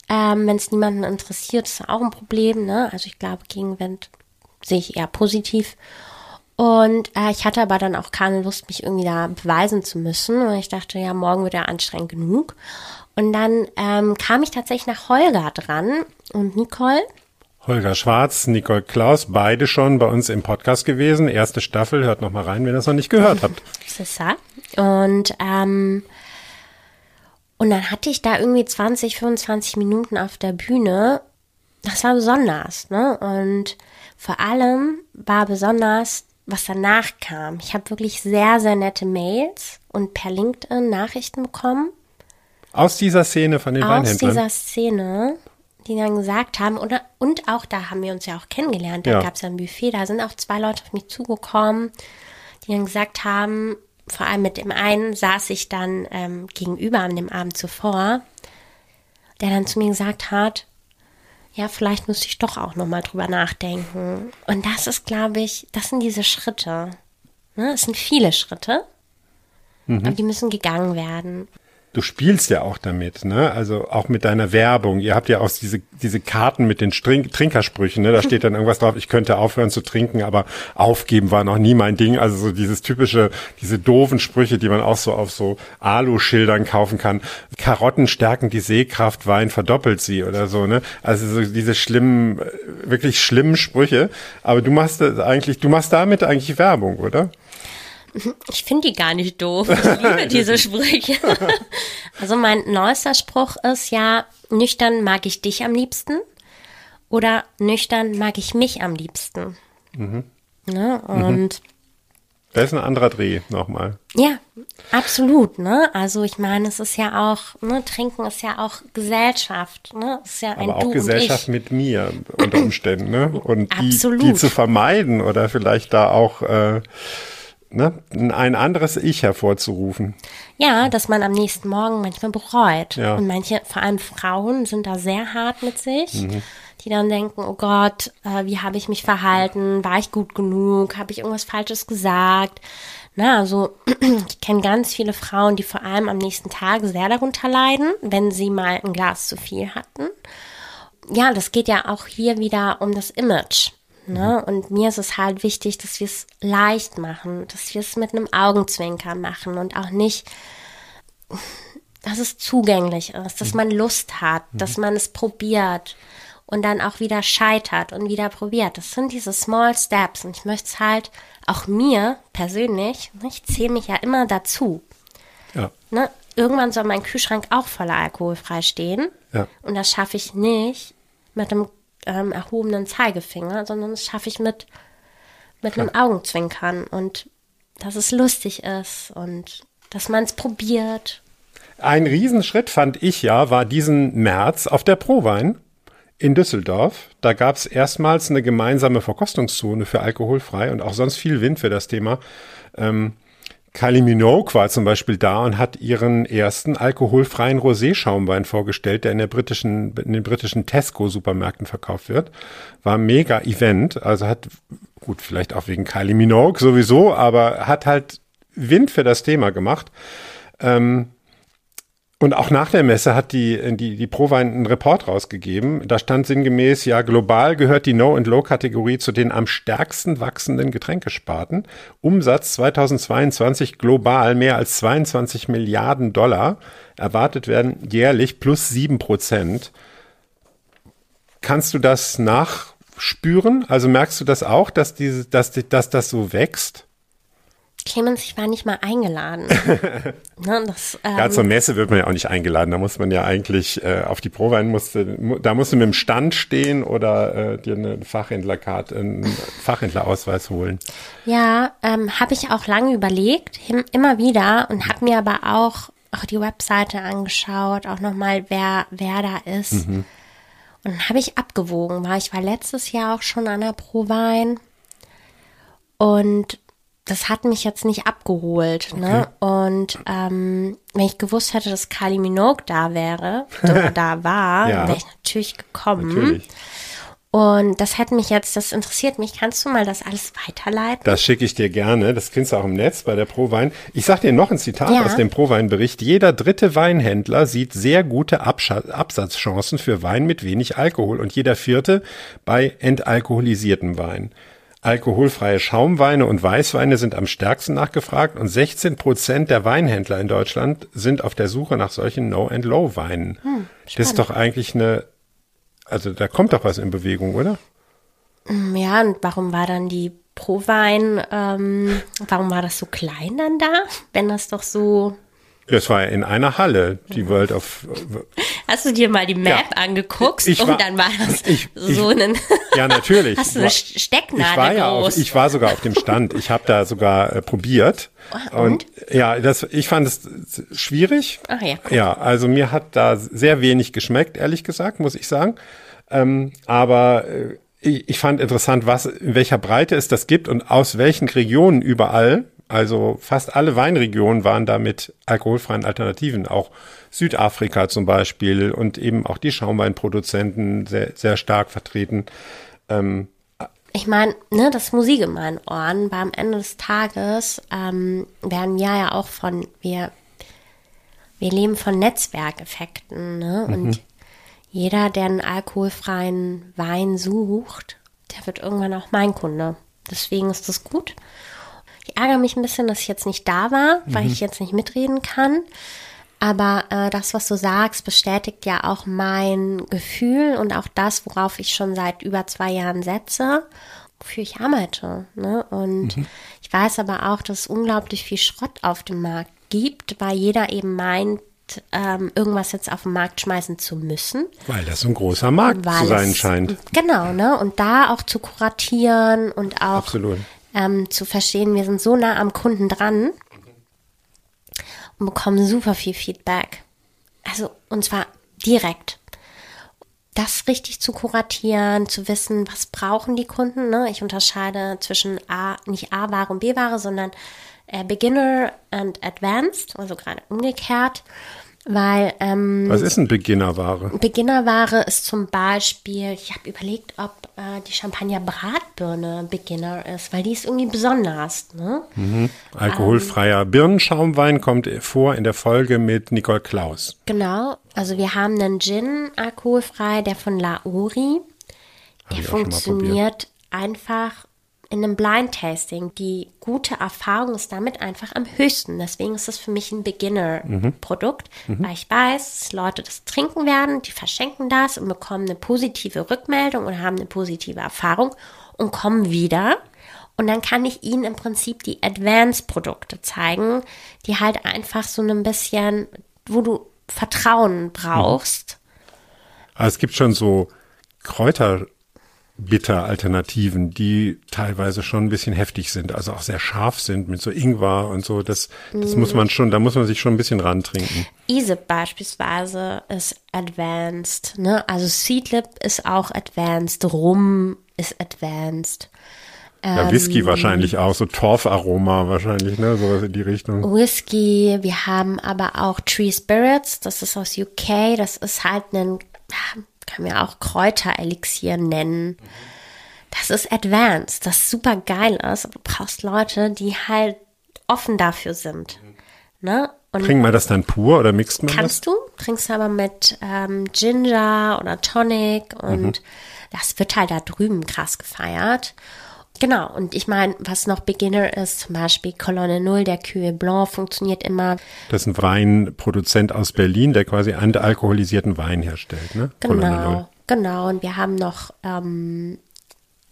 Ähm, Wenn es niemanden interessiert, ist auch ein Problem. Ne? Also ich glaube, Gegenwind sehe ich eher positiv. Und äh, ich hatte aber dann auch keine Lust, mich irgendwie da beweisen zu müssen. Und ich dachte, ja, morgen wird er anstrengend genug. Und dann ähm, kam ich tatsächlich nach Holger dran und Nicole. Holger Schwarz, Nicole Klaus, beide schon bei uns im Podcast gewesen. Erste Staffel, hört noch mal rein, wenn ihr das noch nicht gehört habt. C'est ça. Und ähm, und dann hatte ich da irgendwie 20, 25 Minuten auf der Bühne. Das war besonders, ne? Und vor allem war besonders, was danach kam. Ich habe wirklich sehr, sehr nette Mails und per LinkedIn Nachrichten bekommen. Aus dieser Szene von den Aus Weinhändlern? Aus dieser Szene, die dann gesagt haben, oder, und auch da haben wir uns ja auch kennengelernt, da ja. gab es ja ein Buffet, da sind auch zwei Leute auf mich zugekommen, die dann gesagt haben, vor allem mit dem einen saß ich dann ähm, gegenüber an dem Abend zuvor, der dann zu mir gesagt hat, ja, vielleicht müsste ich doch auch nochmal drüber nachdenken. Und das ist, glaube ich, das sind diese Schritte. Ne? Es sind viele Schritte, mhm. aber die müssen gegangen werden du spielst ja auch damit, ne? Also auch mit deiner Werbung. Ihr habt ja auch diese, diese Karten mit den Trink Trinkersprüchen, ne? Da steht dann irgendwas drauf, ich könnte aufhören zu trinken, aber aufgeben war noch nie mein Ding. Also so dieses typische, diese doofen Sprüche, die man auch so auf so Alu-Schildern kaufen kann. Karotten stärken die Sehkraft, Wein verdoppelt sie oder so, ne? Also so diese schlimmen, wirklich schlimmen Sprüche. Aber du machst eigentlich, du machst damit eigentlich Werbung, oder? Ich finde die gar nicht doof. Ich liebe diese Sprüche. also mein neuester Spruch ist ja, nüchtern mag ich dich am liebsten oder nüchtern mag ich mich am liebsten. Mhm. Ne? Und mhm. Das ist ein anderer Dreh nochmal. Ja, absolut. Ne? Also ich meine, es ist ja auch, ne, Trinken ist ja auch Gesellschaft. Ne? Ist ja ein Aber auch du Gesellschaft mit mir unter Umständen. Ne? Und die, die, zu vermeiden oder vielleicht da auch äh, ne, ein anderes Ich hervorzurufen. Ja, dass man am nächsten Morgen manchmal bereut. Ja. Und manche, vor allem Frauen, sind da sehr hart mit sich, die dann denken, oh Gott, äh, wie habe ich mich verhalten? War ich gut genug? Habe ich irgendwas Falsches gesagt? Na, also ich kenne ganz viele Frauen, die vor allem am nächsten Tag sehr darunter leiden, wenn sie mal ein Glas zu viel hatten. Ja, das geht ja auch hier wieder um das Image. Ne? Und mir ist es halt wichtig, dass wir es leicht machen, dass wir es mit einem Augenzwinker machen und auch nicht, dass es zugänglich ist, dass man Lust hat, dass man es probiert und dann auch wieder scheitert und wieder probiert. Das sind diese Small Steps und ich möchte es halt auch mir persönlich, ne, ich zähle mich ja immer dazu. Ja. Ne? Irgendwann soll mein Kühlschrank auch voller alkoholfrei stehen. Ja. Und das schaffe ich nicht mit einem ähm, erhobenen Zeigefinger, sondern das schaffe ich mit, mit einem Augenzwinkern und dass es lustig ist und dass man es probiert. Ein Riesenschritt fand ich ja, war diesen März auf der Prowein in Düsseldorf. Da gab es erstmals eine gemeinsame Verkostungszone für alkoholfrei und auch sonst viel Wind für das Thema. Ähm, Kylie Minogue war zum Beispiel da und hat ihren ersten alkoholfreien Rosé-Schaumwein vorgestellt, der in, der britischen, in den britischen Tesco-Supermärkten verkauft wird. War mega Event, also hat, gut, vielleicht auch wegen Kylie Minogue sowieso, aber hat halt Wind für das Thema gemacht. Ähm, und auch nach der Messe hat die, die, die Prowein einen Report rausgegeben. Da stand sinngemäß, ja, global gehört die No- and Low-Kategorie zu den am stärksten wachsenden Getränkesparten. Umsatz 2022 global mehr als 22 Milliarden Dollar. Erwartet werden jährlich plus sieben Prozent. Kannst du das nachspüren? Also merkst du das auch, dass, diese, dass, dass das so wächst? Clemens, ich war nicht mal eingeladen. ne, das, ähm, Ja, zur Messe wird man ja auch nicht eingeladen. Da muss man ja eigentlich äh, auf die Prowein musste, mu- da musst du mit dem Stand stehen oder äh, dir eine Fachhändlerkarte, einen Fachhändlerausweis holen. Ja, ähm, habe ich auch lange überlegt, immer wieder und habe mir aber auch, auch die Webseite angeschaut, auch nochmal, wer, wer da ist. Und dann habe ich abgewogen, weil ich war letztes Jahr auch schon an der Prowein und das hat mich jetzt nicht abgeholt. Ne? Und ähm, wenn ich gewusst hätte, dass Kylie Minogue da wäre, da war, Ja. wäre ich natürlich gekommen. Natürlich. Und das hätte mich jetzt, das interessiert mich. Kannst du mal das alles weiterleiten? Das schicke ich dir gerne. Das findest du auch im Netz bei der Prowein. Ich sag dir noch ein Zitat Ja. aus dem Prowein-Bericht. Jeder dritte Weinhändler sieht sehr gute Abscha Absatzchancen für Wein mit wenig Alkohol und jeder vierte bei entalkoholisiertem Wein. Alkoholfreie Schaumweine und Weißweine sind am stärksten nachgefragt und 16 Prozent der Weinhändler in Deutschland sind auf der Suche nach solchen No-and-Low-Weinen. das ist doch eigentlich eine, also da kommt doch was in Bewegung, oder? Ja, und warum war dann die Prowein, ähm, warum war das so klein dann da? Wenn das doch so. Das war in einer Halle, die World of, Hast du dir mal die Map Ja. angeguckt Ich war- und dann war das ich- so ein. ja natürlich. Hast du eine Stecknadel ich war ja auf, ich war sogar auf dem Stand. Ich habe da sogar äh, probiert. Und? ja, das, ich fand es schwierig. Ach ja. Ja, also mir hat da sehr wenig geschmeckt, ehrlich gesagt, muss ich sagen. Ähm, aber äh, ich, ich fand interessant, was, in welcher Breite es das gibt und aus welchen Regionen überall. Also fast alle Weinregionen waren da mit alkoholfreien Alternativen, auch Südafrika zum Beispiel und eben auch die Schaumweinproduzenten sehr, sehr stark vertreten. Ich meine, ne, das Musik in meinen Ohren, weil am Ende des Tages ähm, werden wir ja auch von, wir, wir leben von Netzwerkeffekten, ne? Und jeder, der einen alkoholfreien Wein sucht, der wird irgendwann auch mein Kunde. Deswegen ist das gut. Ich ärgere mich ein bisschen, dass ich jetzt nicht da war, weil ich jetzt nicht mitreden kann. Aber äh, das, was du sagst, bestätigt ja auch mein Gefühl und auch das, worauf ich schon seit über zwei Jahren setze, wofür ich arbeite. Ne? Und ich weiß aber auch, dass es unglaublich viel Schrott auf dem Markt gibt, weil jeder eben meint, ähm, irgendwas jetzt auf den Markt schmeißen zu müssen. Weil das so ein großer Markt Weil zu sein es- scheint. Genau, ne? Und da auch zu kuratieren und auch Absolut. Ähm, zu verstehen, wir sind so nah am Kunden dran und bekommen super viel Feedback. Also, und zwar direkt. das richtig zu kuratieren, zu wissen, was brauchen die Kunden. Ne? Ich unterscheide zwischen A, nicht A-Ware und B-Ware, sondern äh, Beginner und Advanced, also gerade umgekehrt. Weil ähm, Was ist ein Beginnerware? Beginnerware ist zum Beispiel, ich habe überlegt, ob äh, die Champagner Bratbirne Beginner ist, weil die ist irgendwie besonders. Ne? Alkoholfreier Birnenschaumwein kommt vor in der Folge mit Nicole Klaus. Genau, also wir haben einen Gin alkoholfrei, der von Lauri. Der funktioniert einfach in einem Blind Tasting. Die gute Erfahrung ist damit einfach am höchsten. Deswegen ist es für mich ein Beginner-Produkt, weil ich weiß, dass Leute das trinken werden, die verschenken das und bekommen eine positive Rückmeldung oder haben eine positive Erfahrung und kommen wieder. Und dann kann ich ihnen im Prinzip die Advanced-Produkte zeigen, die halt einfach so ein bisschen, wo du Vertrauen brauchst. Aber es gibt schon so Kräuterbitter-Alternativen, die teilweise schon ein bisschen heftig sind, also auch sehr scharf sind mit so Ingwer und so. Das, das muss man schon, da muss man sich schon ein bisschen rantrinken. Isip beispielsweise ist advanced, ne? Also Seedlip ist auch advanced, Rum ist advanced. Ja, Whisky wahrscheinlich auch, so Torfaroma wahrscheinlich, ne, sowas in die Richtung. Whisky, wir haben aber auch Tree Spirits, das ist aus UK, das ist halt ein, kann man ja auch Kräuterelixier nennen. Das ist advanced, das super geil ist, aber du brauchst Leute, die halt offen dafür sind. Ne? Und Trinkt man das dann pur oder mixt man das? Kannst du, trinkst aber mit ähm, Ginger oder Tonic und das wird halt da drüben krass gefeiert. Genau, und ich meine, was noch Beginner ist, zum Beispiel Colonne Null, der Cue Blanc funktioniert immer. Das ist ein Weinproduzent aus Berlin, der quasi alkoholisierten Wein herstellt, ne? Genau, genau. Und wir haben noch, ähm,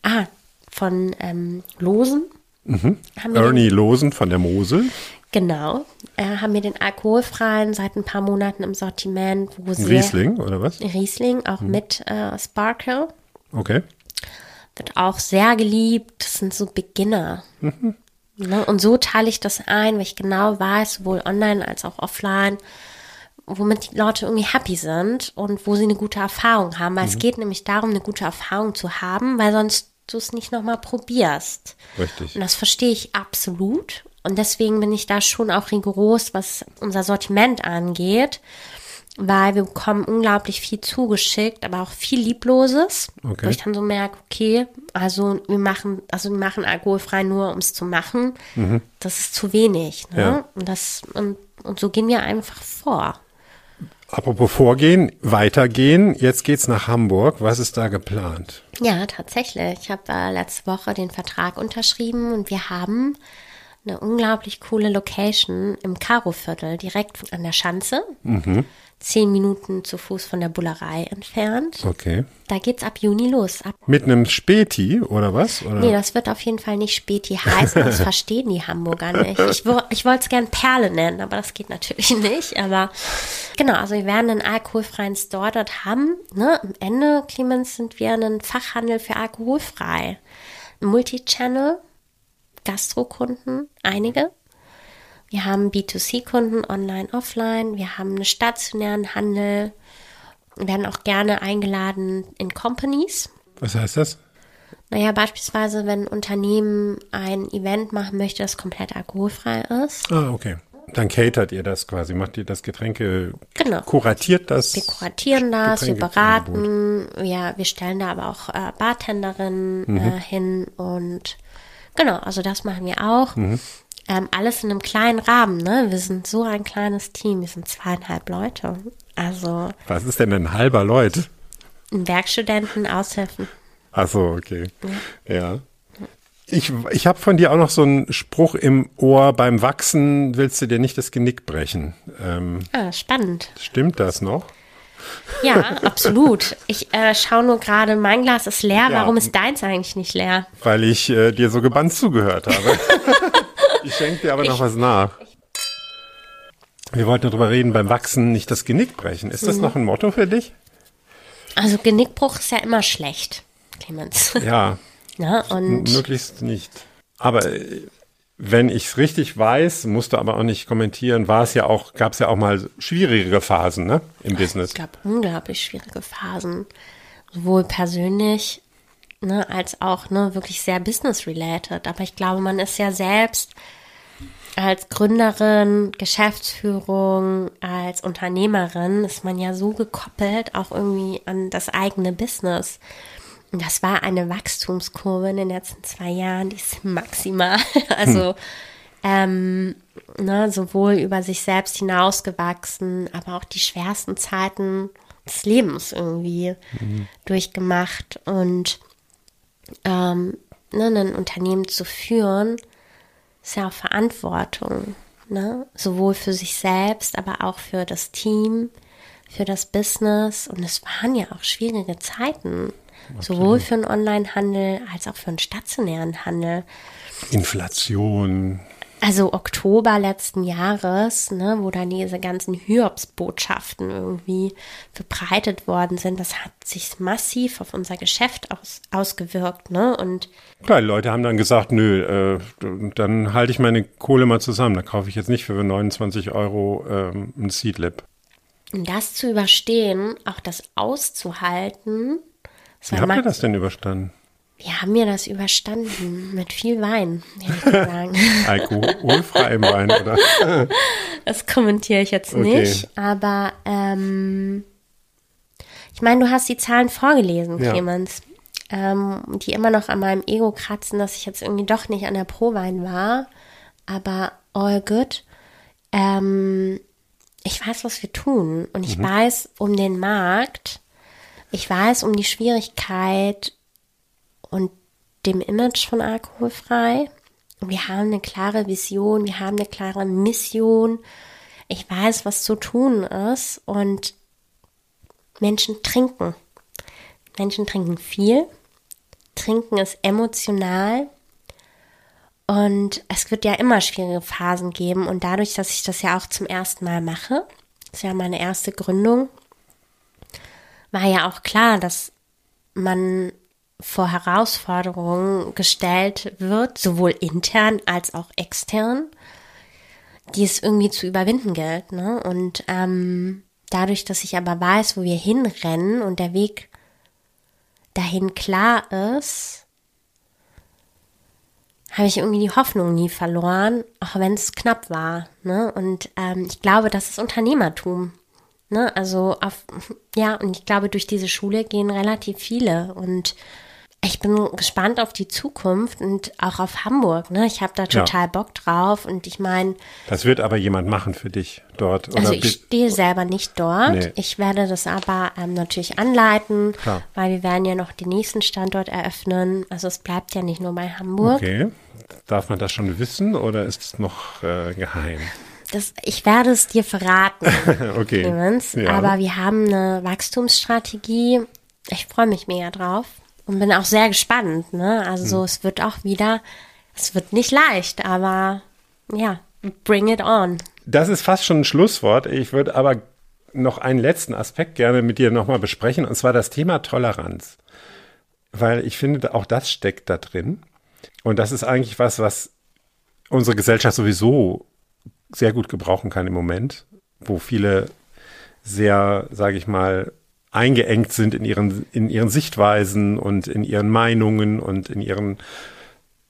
ah, von ähm, Losen. Haben wir den- Ernie Losen von der Mosel. Genau, äh, haben wir den alkoholfreien seit ein paar Monaten im Sortiment, wo sehr Riesling, oder was? Riesling, auch mit äh, Sparkle. Okay. Wird auch sehr geliebt. Das sind so Beginner. Ne? Und so teile ich das ein, weil ich genau weiß, sowohl online als auch offline, womit die Leute irgendwie happy sind und wo sie eine gute Erfahrung haben. Weil es geht nämlich darum, eine gute Erfahrung zu haben, weil sonst du es nicht nochmal probierst. Richtig. Und das verstehe ich absolut. Und deswegen bin ich da schon auch rigoros, was unser Sortiment angeht, weil wir bekommen unglaublich viel zugeschickt, aber auch viel Liebloses. Okay. Wo ich dann so merke, okay, also wir machen, also wir machen alkoholfrei nur, um es zu machen. Das ist zu wenig. Ne? Ja. Und, das, und, und so gehen wir einfach vor. Apropos vorgehen, weitergehen. Jetzt geht's nach Hamburg. Was ist da geplant? Ja, tatsächlich. Ich habe äh, letzte Woche den Vertrag unterschrieben und wir haben eine unglaublich coole Location im Karo-Viertel, direkt an der Schanze. Zehn Minuten zu Fuß von der Bullerei entfernt. Okay. Da geht's ab Juni los. Ab Mit einem Späti oder was? Oder? Nee, das wird auf jeden Fall nicht Späti heißen. Das verstehen die Hamburger nicht. Ich, ich wollte es gern Perle nennen, aber das geht natürlich nicht. Aber genau, also wir werden einen alkoholfreien Store dort haben. Ne? Am Ende, Clemens, sind wir ein Fachhandel für alkoholfrei. Multichannel, Gastrokunden, einige. Wir haben B2C-Kunden, online, offline. Wir haben einen stationären Handel. Wir werden auch gerne eingeladen in Companies. Was heißt das? Naja, beispielsweise, wenn ein Unternehmen ein Event machen möchte, das komplett alkoholfrei ist. Ah, okay. Dann catert ihr das quasi, macht ihr das Getränke, Genau. kuratiert das. Wir kuratieren das, wir Getränkeangebot. beraten, ja, wir stellen da aber auch äh, Bartenderinnen äh, hin und genau, also das machen wir auch. Ähm, alles in einem kleinen Rahmen, ne? Wir sind so ein kleines Team, wir sind zweieinhalb Leute. Also Was ist denn ein halber Leut? ein Werkstudenten, Aushilfen. Ach so, okay. Ja. Ich, ich habe von dir auch noch so einen Spruch im Ohr, beim Wachsen willst du dir nicht das Genick brechen. Ähm, Ah, spannend. stimmt das noch? Ja, absolut. Ich äh, schaue nur gerade, mein Glas ist leer. Ja. Warum ist deins eigentlich nicht leer? Weil ich äh, dir so gebannt zugehört habe. ich schenke dir aber noch was nach. Wir wollten darüber reden, beim Wachsen nicht das Genick brechen. Ist Mhm. das noch ein Motto für dich? Also Genickbruch ist ja immer schlecht, Clemens. Ja, Ne? Und möglichst nicht. Aber äh, wenn ich es richtig weiß, musst du aber auch nicht kommentieren, war es ja auch, gab es ja auch mal schwierigere Phasen, ne, im Business. es gab unglaublich schwierige Phasen. sowohl persönlich ne, als auch ne, wirklich sehr business-related. Aber ich glaube, man ist ja selbst als Gründerin, Geschäftsführung, als Unternehmerin ist man ja so gekoppelt auch irgendwie an das eigene Business. Und das war eine Wachstumskurve in den letzten zwei Jahren, die ist maximal. Also hm. ähm, ne, sowohl über sich selbst hinausgewachsen, aber auch die schwersten Zeiten des Lebens irgendwie mhm. durchgemacht. Und ähm, ne, ein Unternehmen zu führen, ist ja auch Verantwortung. Ne? Sowohl für sich selbst, aber auch für das Team, für das Business. Und es waren ja auch schwierige Zeiten. Absolut. Sowohl für den Onlinehandel als auch für den stationären Handel. Inflation, also Oktober letzten Jahres, ne, wo dann diese ganzen Hyobs-Botschaften irgendwie verbreitet worden sind, das hat sich massiv auf unser Geschäft aus, ausgewirkt, ne? Und klar, die Leute haben dann gesagt, nö, äh, dann halte ich meine Kohle mal zusammen, da kaufe ich jetzt nicht für 29 Euro ähm, ein Seedlip. Um das zu überstehen, auch das auszuhalten. Wie habt ihr das denn überstanden? Wir haben ja das überstanden mit viel Wein, ehrlich sagen. Alkoholfreiem Wein, oder? Das kommentiere ich jetzt nicht, okay. aber ähm, ich meine, du hast die Zahlen vorgelesen, Clemens, ja. ähm, die immer noch an meinem Ego kratzen, dass ich jetzt irgendwie doch nicht an der Prowein war, aber all good. Ähm, ich weiß, was wir tun und ich mhm. weiß um den Markt, ich weiß um die Schwierigkeit, und dem Image von alkoholfrei. Wir haben eine klare Vision, wir haben eine klare Mission. Ich weiß, was zu tun ist und Menschen trinken. Menschen trinken viel. Trinken ist emotional. Und es wird ja immer schwierige Phasen geben. Und dadurch, dass ich das ja auch zum ersten Mal mache, ist ja meine erste Gründung, war ja auch klar, dass man vor Herausforderungen gestellt wird, sowohl intern als auch extern, die es irgendwie zu überwinden gilt. Ne? Und ähm, dadurch, dass ich aber weiß, wo wir hinrennen und der Weg dahin klar ist, habe ich irgendwie die Hoffnung nie verloren, auch wenn es knapp war. Ne? Und ähm, ich glaube, das ist Unternehmertum. Ne? Also auf, ja, und ich glaube, durch diese Schule gehen relativ viele und ich bin gespannt auf die Zukunft und auch auf Hamburg. Ne? Ich habe da total ja. Bock drauf und ich meine. Das wird aber jemand machen für dich dort. Oder also ich stehe selber nicht dort. Nee. Ich werde das aber ähm, natürlich anleiten, Klar. weil wir werden ja noch den nächsten Standort eröffnen. Also es bleibt ja nicht nur bei Hamburg. Okay. Darf man das schon wissen oder ist es noch äh, geheim? Das, ich werde es dir verraten, okay. Clemens. Ja. Aber wir haben eine Wachstumsstrategie. Ich freue mich mega drauf und bin auch sehr gespannt. Ne? Also so, hm. es wird auch wieder, es wird nicht leicht, aber ja, bring it on. Das ist fast schon ein Schlusswort. Ich würde aber noch einen letzten Aspekt gerne mit dir nochmal besprechen, und zwar das Thema Toleranz. Weil ich finde, auch das steckt da drin. Und das ist eigentlich was, was unsere Gesellschaft sowieso sehr gut gebrauchen kann im Moment, wo viele sehr, sage ich mal, eingeengt sind in ihren, in ihren Sichtweisen und in ihren Meinungen und in ihren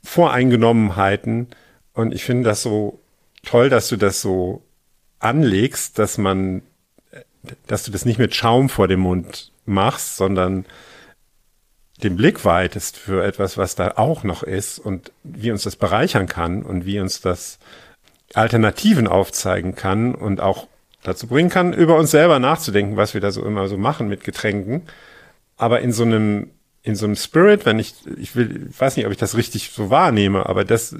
Voreingenommenheiten. Und ich finde das so toll, dass du das so anlegst, dass man, dass du das nicht mit Schaum vor dem Mund machst, sondern den Blick weitest für etwas, was da auch noch ist und wie uns das bereichern kann und wie uns das Alternativen aufzeigen kann und auch dazu bringen kann, über uns selber nachzudenken, was wir da so immer so machen mit Getränken. Aber in so einem, in so einem Spirit, wenn ich, ich will, ich weiß nicht, ob ich das richtig so wahrnehme, aber das,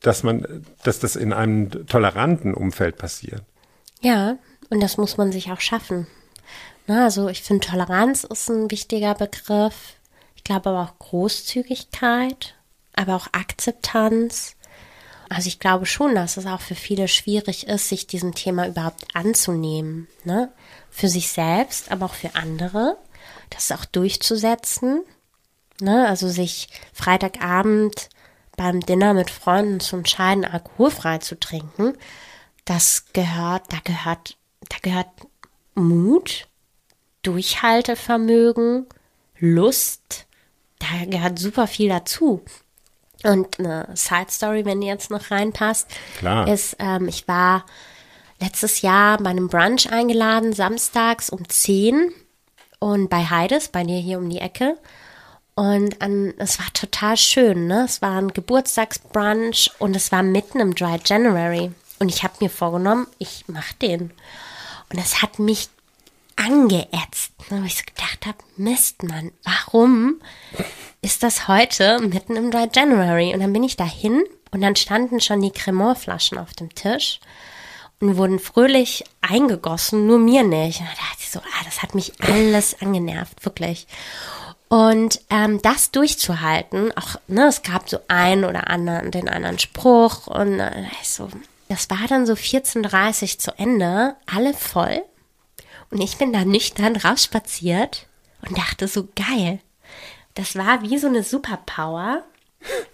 dass man, dass das in einem toleranten Umfeld passiert. Ja, und das muss man sich auch schaffen. Na, also ich finde, Toleranz ist ein wichtiger Begriff. Ich glaube aber auch Großzügigkeit, aber auch Akzeptanz also ich glaube schon, dass es auch für viele schwierig ist, sich diesem Thema überhaupt anzunehmen. Ne? Für sich selbst, aber auch für andere. Das auch durchzusetzen. Ne? Also sich Freitagabend beim Dinner mit Freunden zu entscheiden, alkoholfrei zu trinken. Das gehört, da gehört, da gehört Mut, Durchhaltevermögen, Lust, da gehört super viel dazu. Und eine Side Story, wenn die jetzt noch reinpasst, Klar. ist, ähm, ich war letztes Jahr bei einem Brunch eingeladen, samstags um 10 und bei Heides, bei dir hier um die Ecke. Und an, es war total schön, ne? Es war ein Geburtstagsbrunch und es war mitten im Dry January. Und ich habe mir vorgenommen, ich mache den. Und es hat mich angeätzt, ne? weil ich so gedacht habe, Mist, Mann, warum ist das heute mitten im Dry January? Und dann bin ich dahin und dann standen schon die Cremant-Flaschen auf dem Tisch und wurden fröhlich eingegossen, nur mir nicht. Und da dachte ich so, ah, das hat mich alles angenervt, wirklich. Und ähm, das durchzuhalten, auch, ne, es gab so einen oder anderen, den anderen Spruch und äh, so, das war dann so 14.30 zu Ende, alle voll. Und ich bin da nüchtern rausspaziert und dachte so, geil. Das war wie so eine Superpower,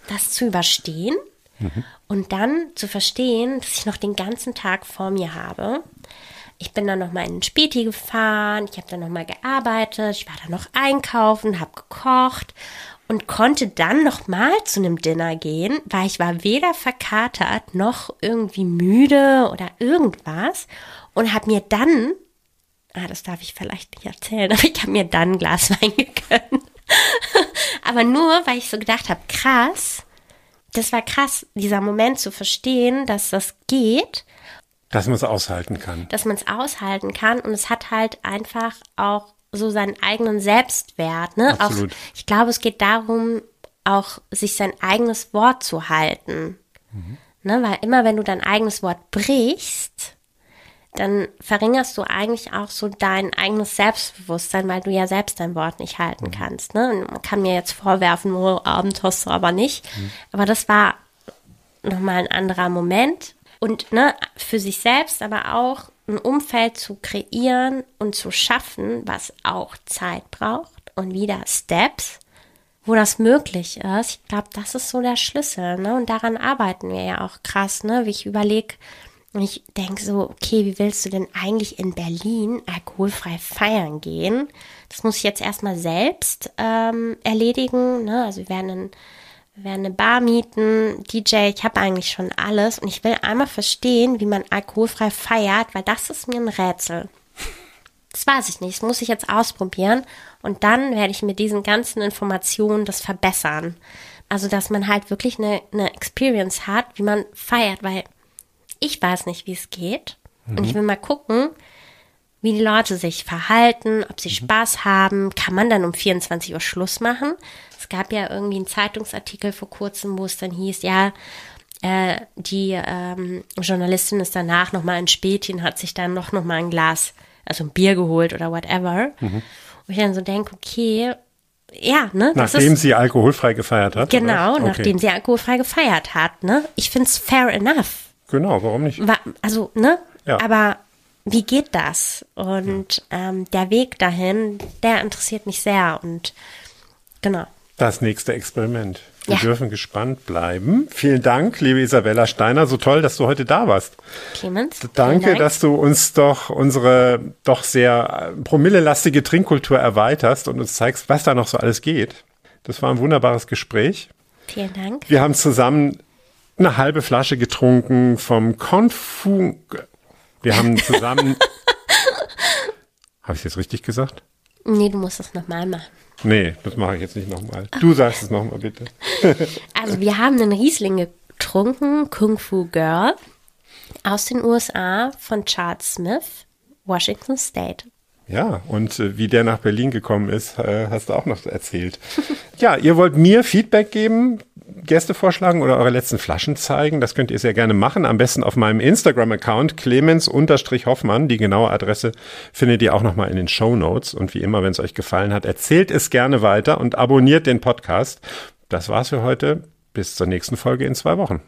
das zu überstehen und dann zu verstehen, dass ich noch den ganzen Tag vor mir habe. Ich bin dann nochmal in den Späti gefahren, ich habe dann nochmal gearbeitet, ich war dann noch einkaufen, habe gekocht und konnte dann nochmal zu einem Dinner gehen, weil ich war weder verkatert noch irgendwie müde oder irgendwas und habe mir dann, ah, das darf ich vielleicht nicht erzählen, aber ich habe mir dann ein Glas Wein gegönnt. Aber nur, weil ich so gedacht habe, krass, das war krass, dieser Moment zu verstehen, dass das geht, Dass man es aushalten kann. dass man es aushalten kann und es hat halt einfach auch so seinen eigenen Selbstwert. Ne? Absolut. Auch, ich glaube, es geht darum, auch sich sein eigenes Wort zu halten. Ne? Weil immer, wenn du dein eigenes Wort brichst, dann verringerst du eigentlich auch so dein eigenes Selbstbewusstsein, weil du ja selbst dein Wort nicht halten kannst. Ne? Man kann mir jetzt vorwerfen, oh, Abend hast du aber nicht. Aber das war nochmal ein anderer Moment. Und ne, für sich selbst, aber auch ein Umfeld zu kreieren und zu schaffen, was auch Zeit braucht und wieder Steps, wo das möglich ist. Ich glaube, das ist so der Schlüssel. Ne? Und daran arbeiten wir ja auch krass. Ne? Wie ich überlege, und ich denke so, okay, wie willst du denn eigentlich in Berlin alkoholfrei feiern gehen? Das muss ich jetzt erstmal selbst ähm, erledigen. Ne? Also wir werden, wir werden eine Bar mieten, DJ, ich habe eigentlich schon alles. Und ich will einmal verstehen, wie man alkoholfrei feiert, weil das ist mir ein Rätsel. Das weiß ich nicht, das muss ich jetzt ausprobieren. Und dann werde ich mit diesen ganzen Informationen das verbessern. Also, dass man halt wirklich eine, eine Experience hat, wie man feiert, weil ich weiß nicht, wie es geht. Und ich will mal gucken, wie die Leute sich verhalten, ob sie Spaß haben. Kann man dann um 24 Uhr Schluss machen? Es gab ja irgendwie einen Zeitungsartikel vor kurzem, wo es dann hieß, ja, äh, die ähm, Journalistin ist danach nochmal in Spätchen, hat sich dann noch, noch mal ein Glas, also ein Bier geholt oder whatever. Und ich dann so denke, okay, ja, ne? das Nachdem ist, sie alkoholfrei gefeiert hat? Genau? Okay. nachdem sie alkoholfrei gefeiert hat, ne? Ich find's fair enough. Genau, warum nicht? Also, ne? Ja. Aber wie geht das? Und ähm, der Weg dahin, der interessiert mich sehr. Und genau. Das nächste Experiment. Wir Ja. dürfen gespannt bleiben. Vielen Dank, liebe Isabella Steiner. So toll, dass du heute da warst. Clemens. Danke, Dank. dass du uns doch unsere doch sehr äh, promillelastige Trinkkultur erweiterst und uns zeigst, was da noch so alles geht. Das war ein wunderbares Gespräch. Vielen Dank. Wir haben zusammen eine halbe Flasche getrunken vom Konfu. Wir haben zusammen. Habe ich es jetzt richtig gesagt? Nee, du musst das nochmal machen. Nee, das mache ich jetzt nicht nochmal. Du sagst es nochmal bitte. Also, wir haben einen Riesling getrunken, Kung Fu Girl, aus den USA von Charles Smith, Washington State. Ja, und äh, wie der nach Berlin gekommen ist, äh, hast du auch noch erzählt. ja, ihr wollt mir Feedback geben, Gäste vorschlagen oder eure letzten Flaschen zeigen. Das könnt ihr sehr gerne machen. Am besten auf meinem Instagram-Account Clemens-Hoffmann. Die genaue Adresse findet ihr auch nochmal in den Show Notes. Und wie immer, wenn es euch gefallen hat, erzählt es gerne weiter und abonniert den Podcast. Das war's für heute. Bis zur nächsten Folge in zwei Wochen.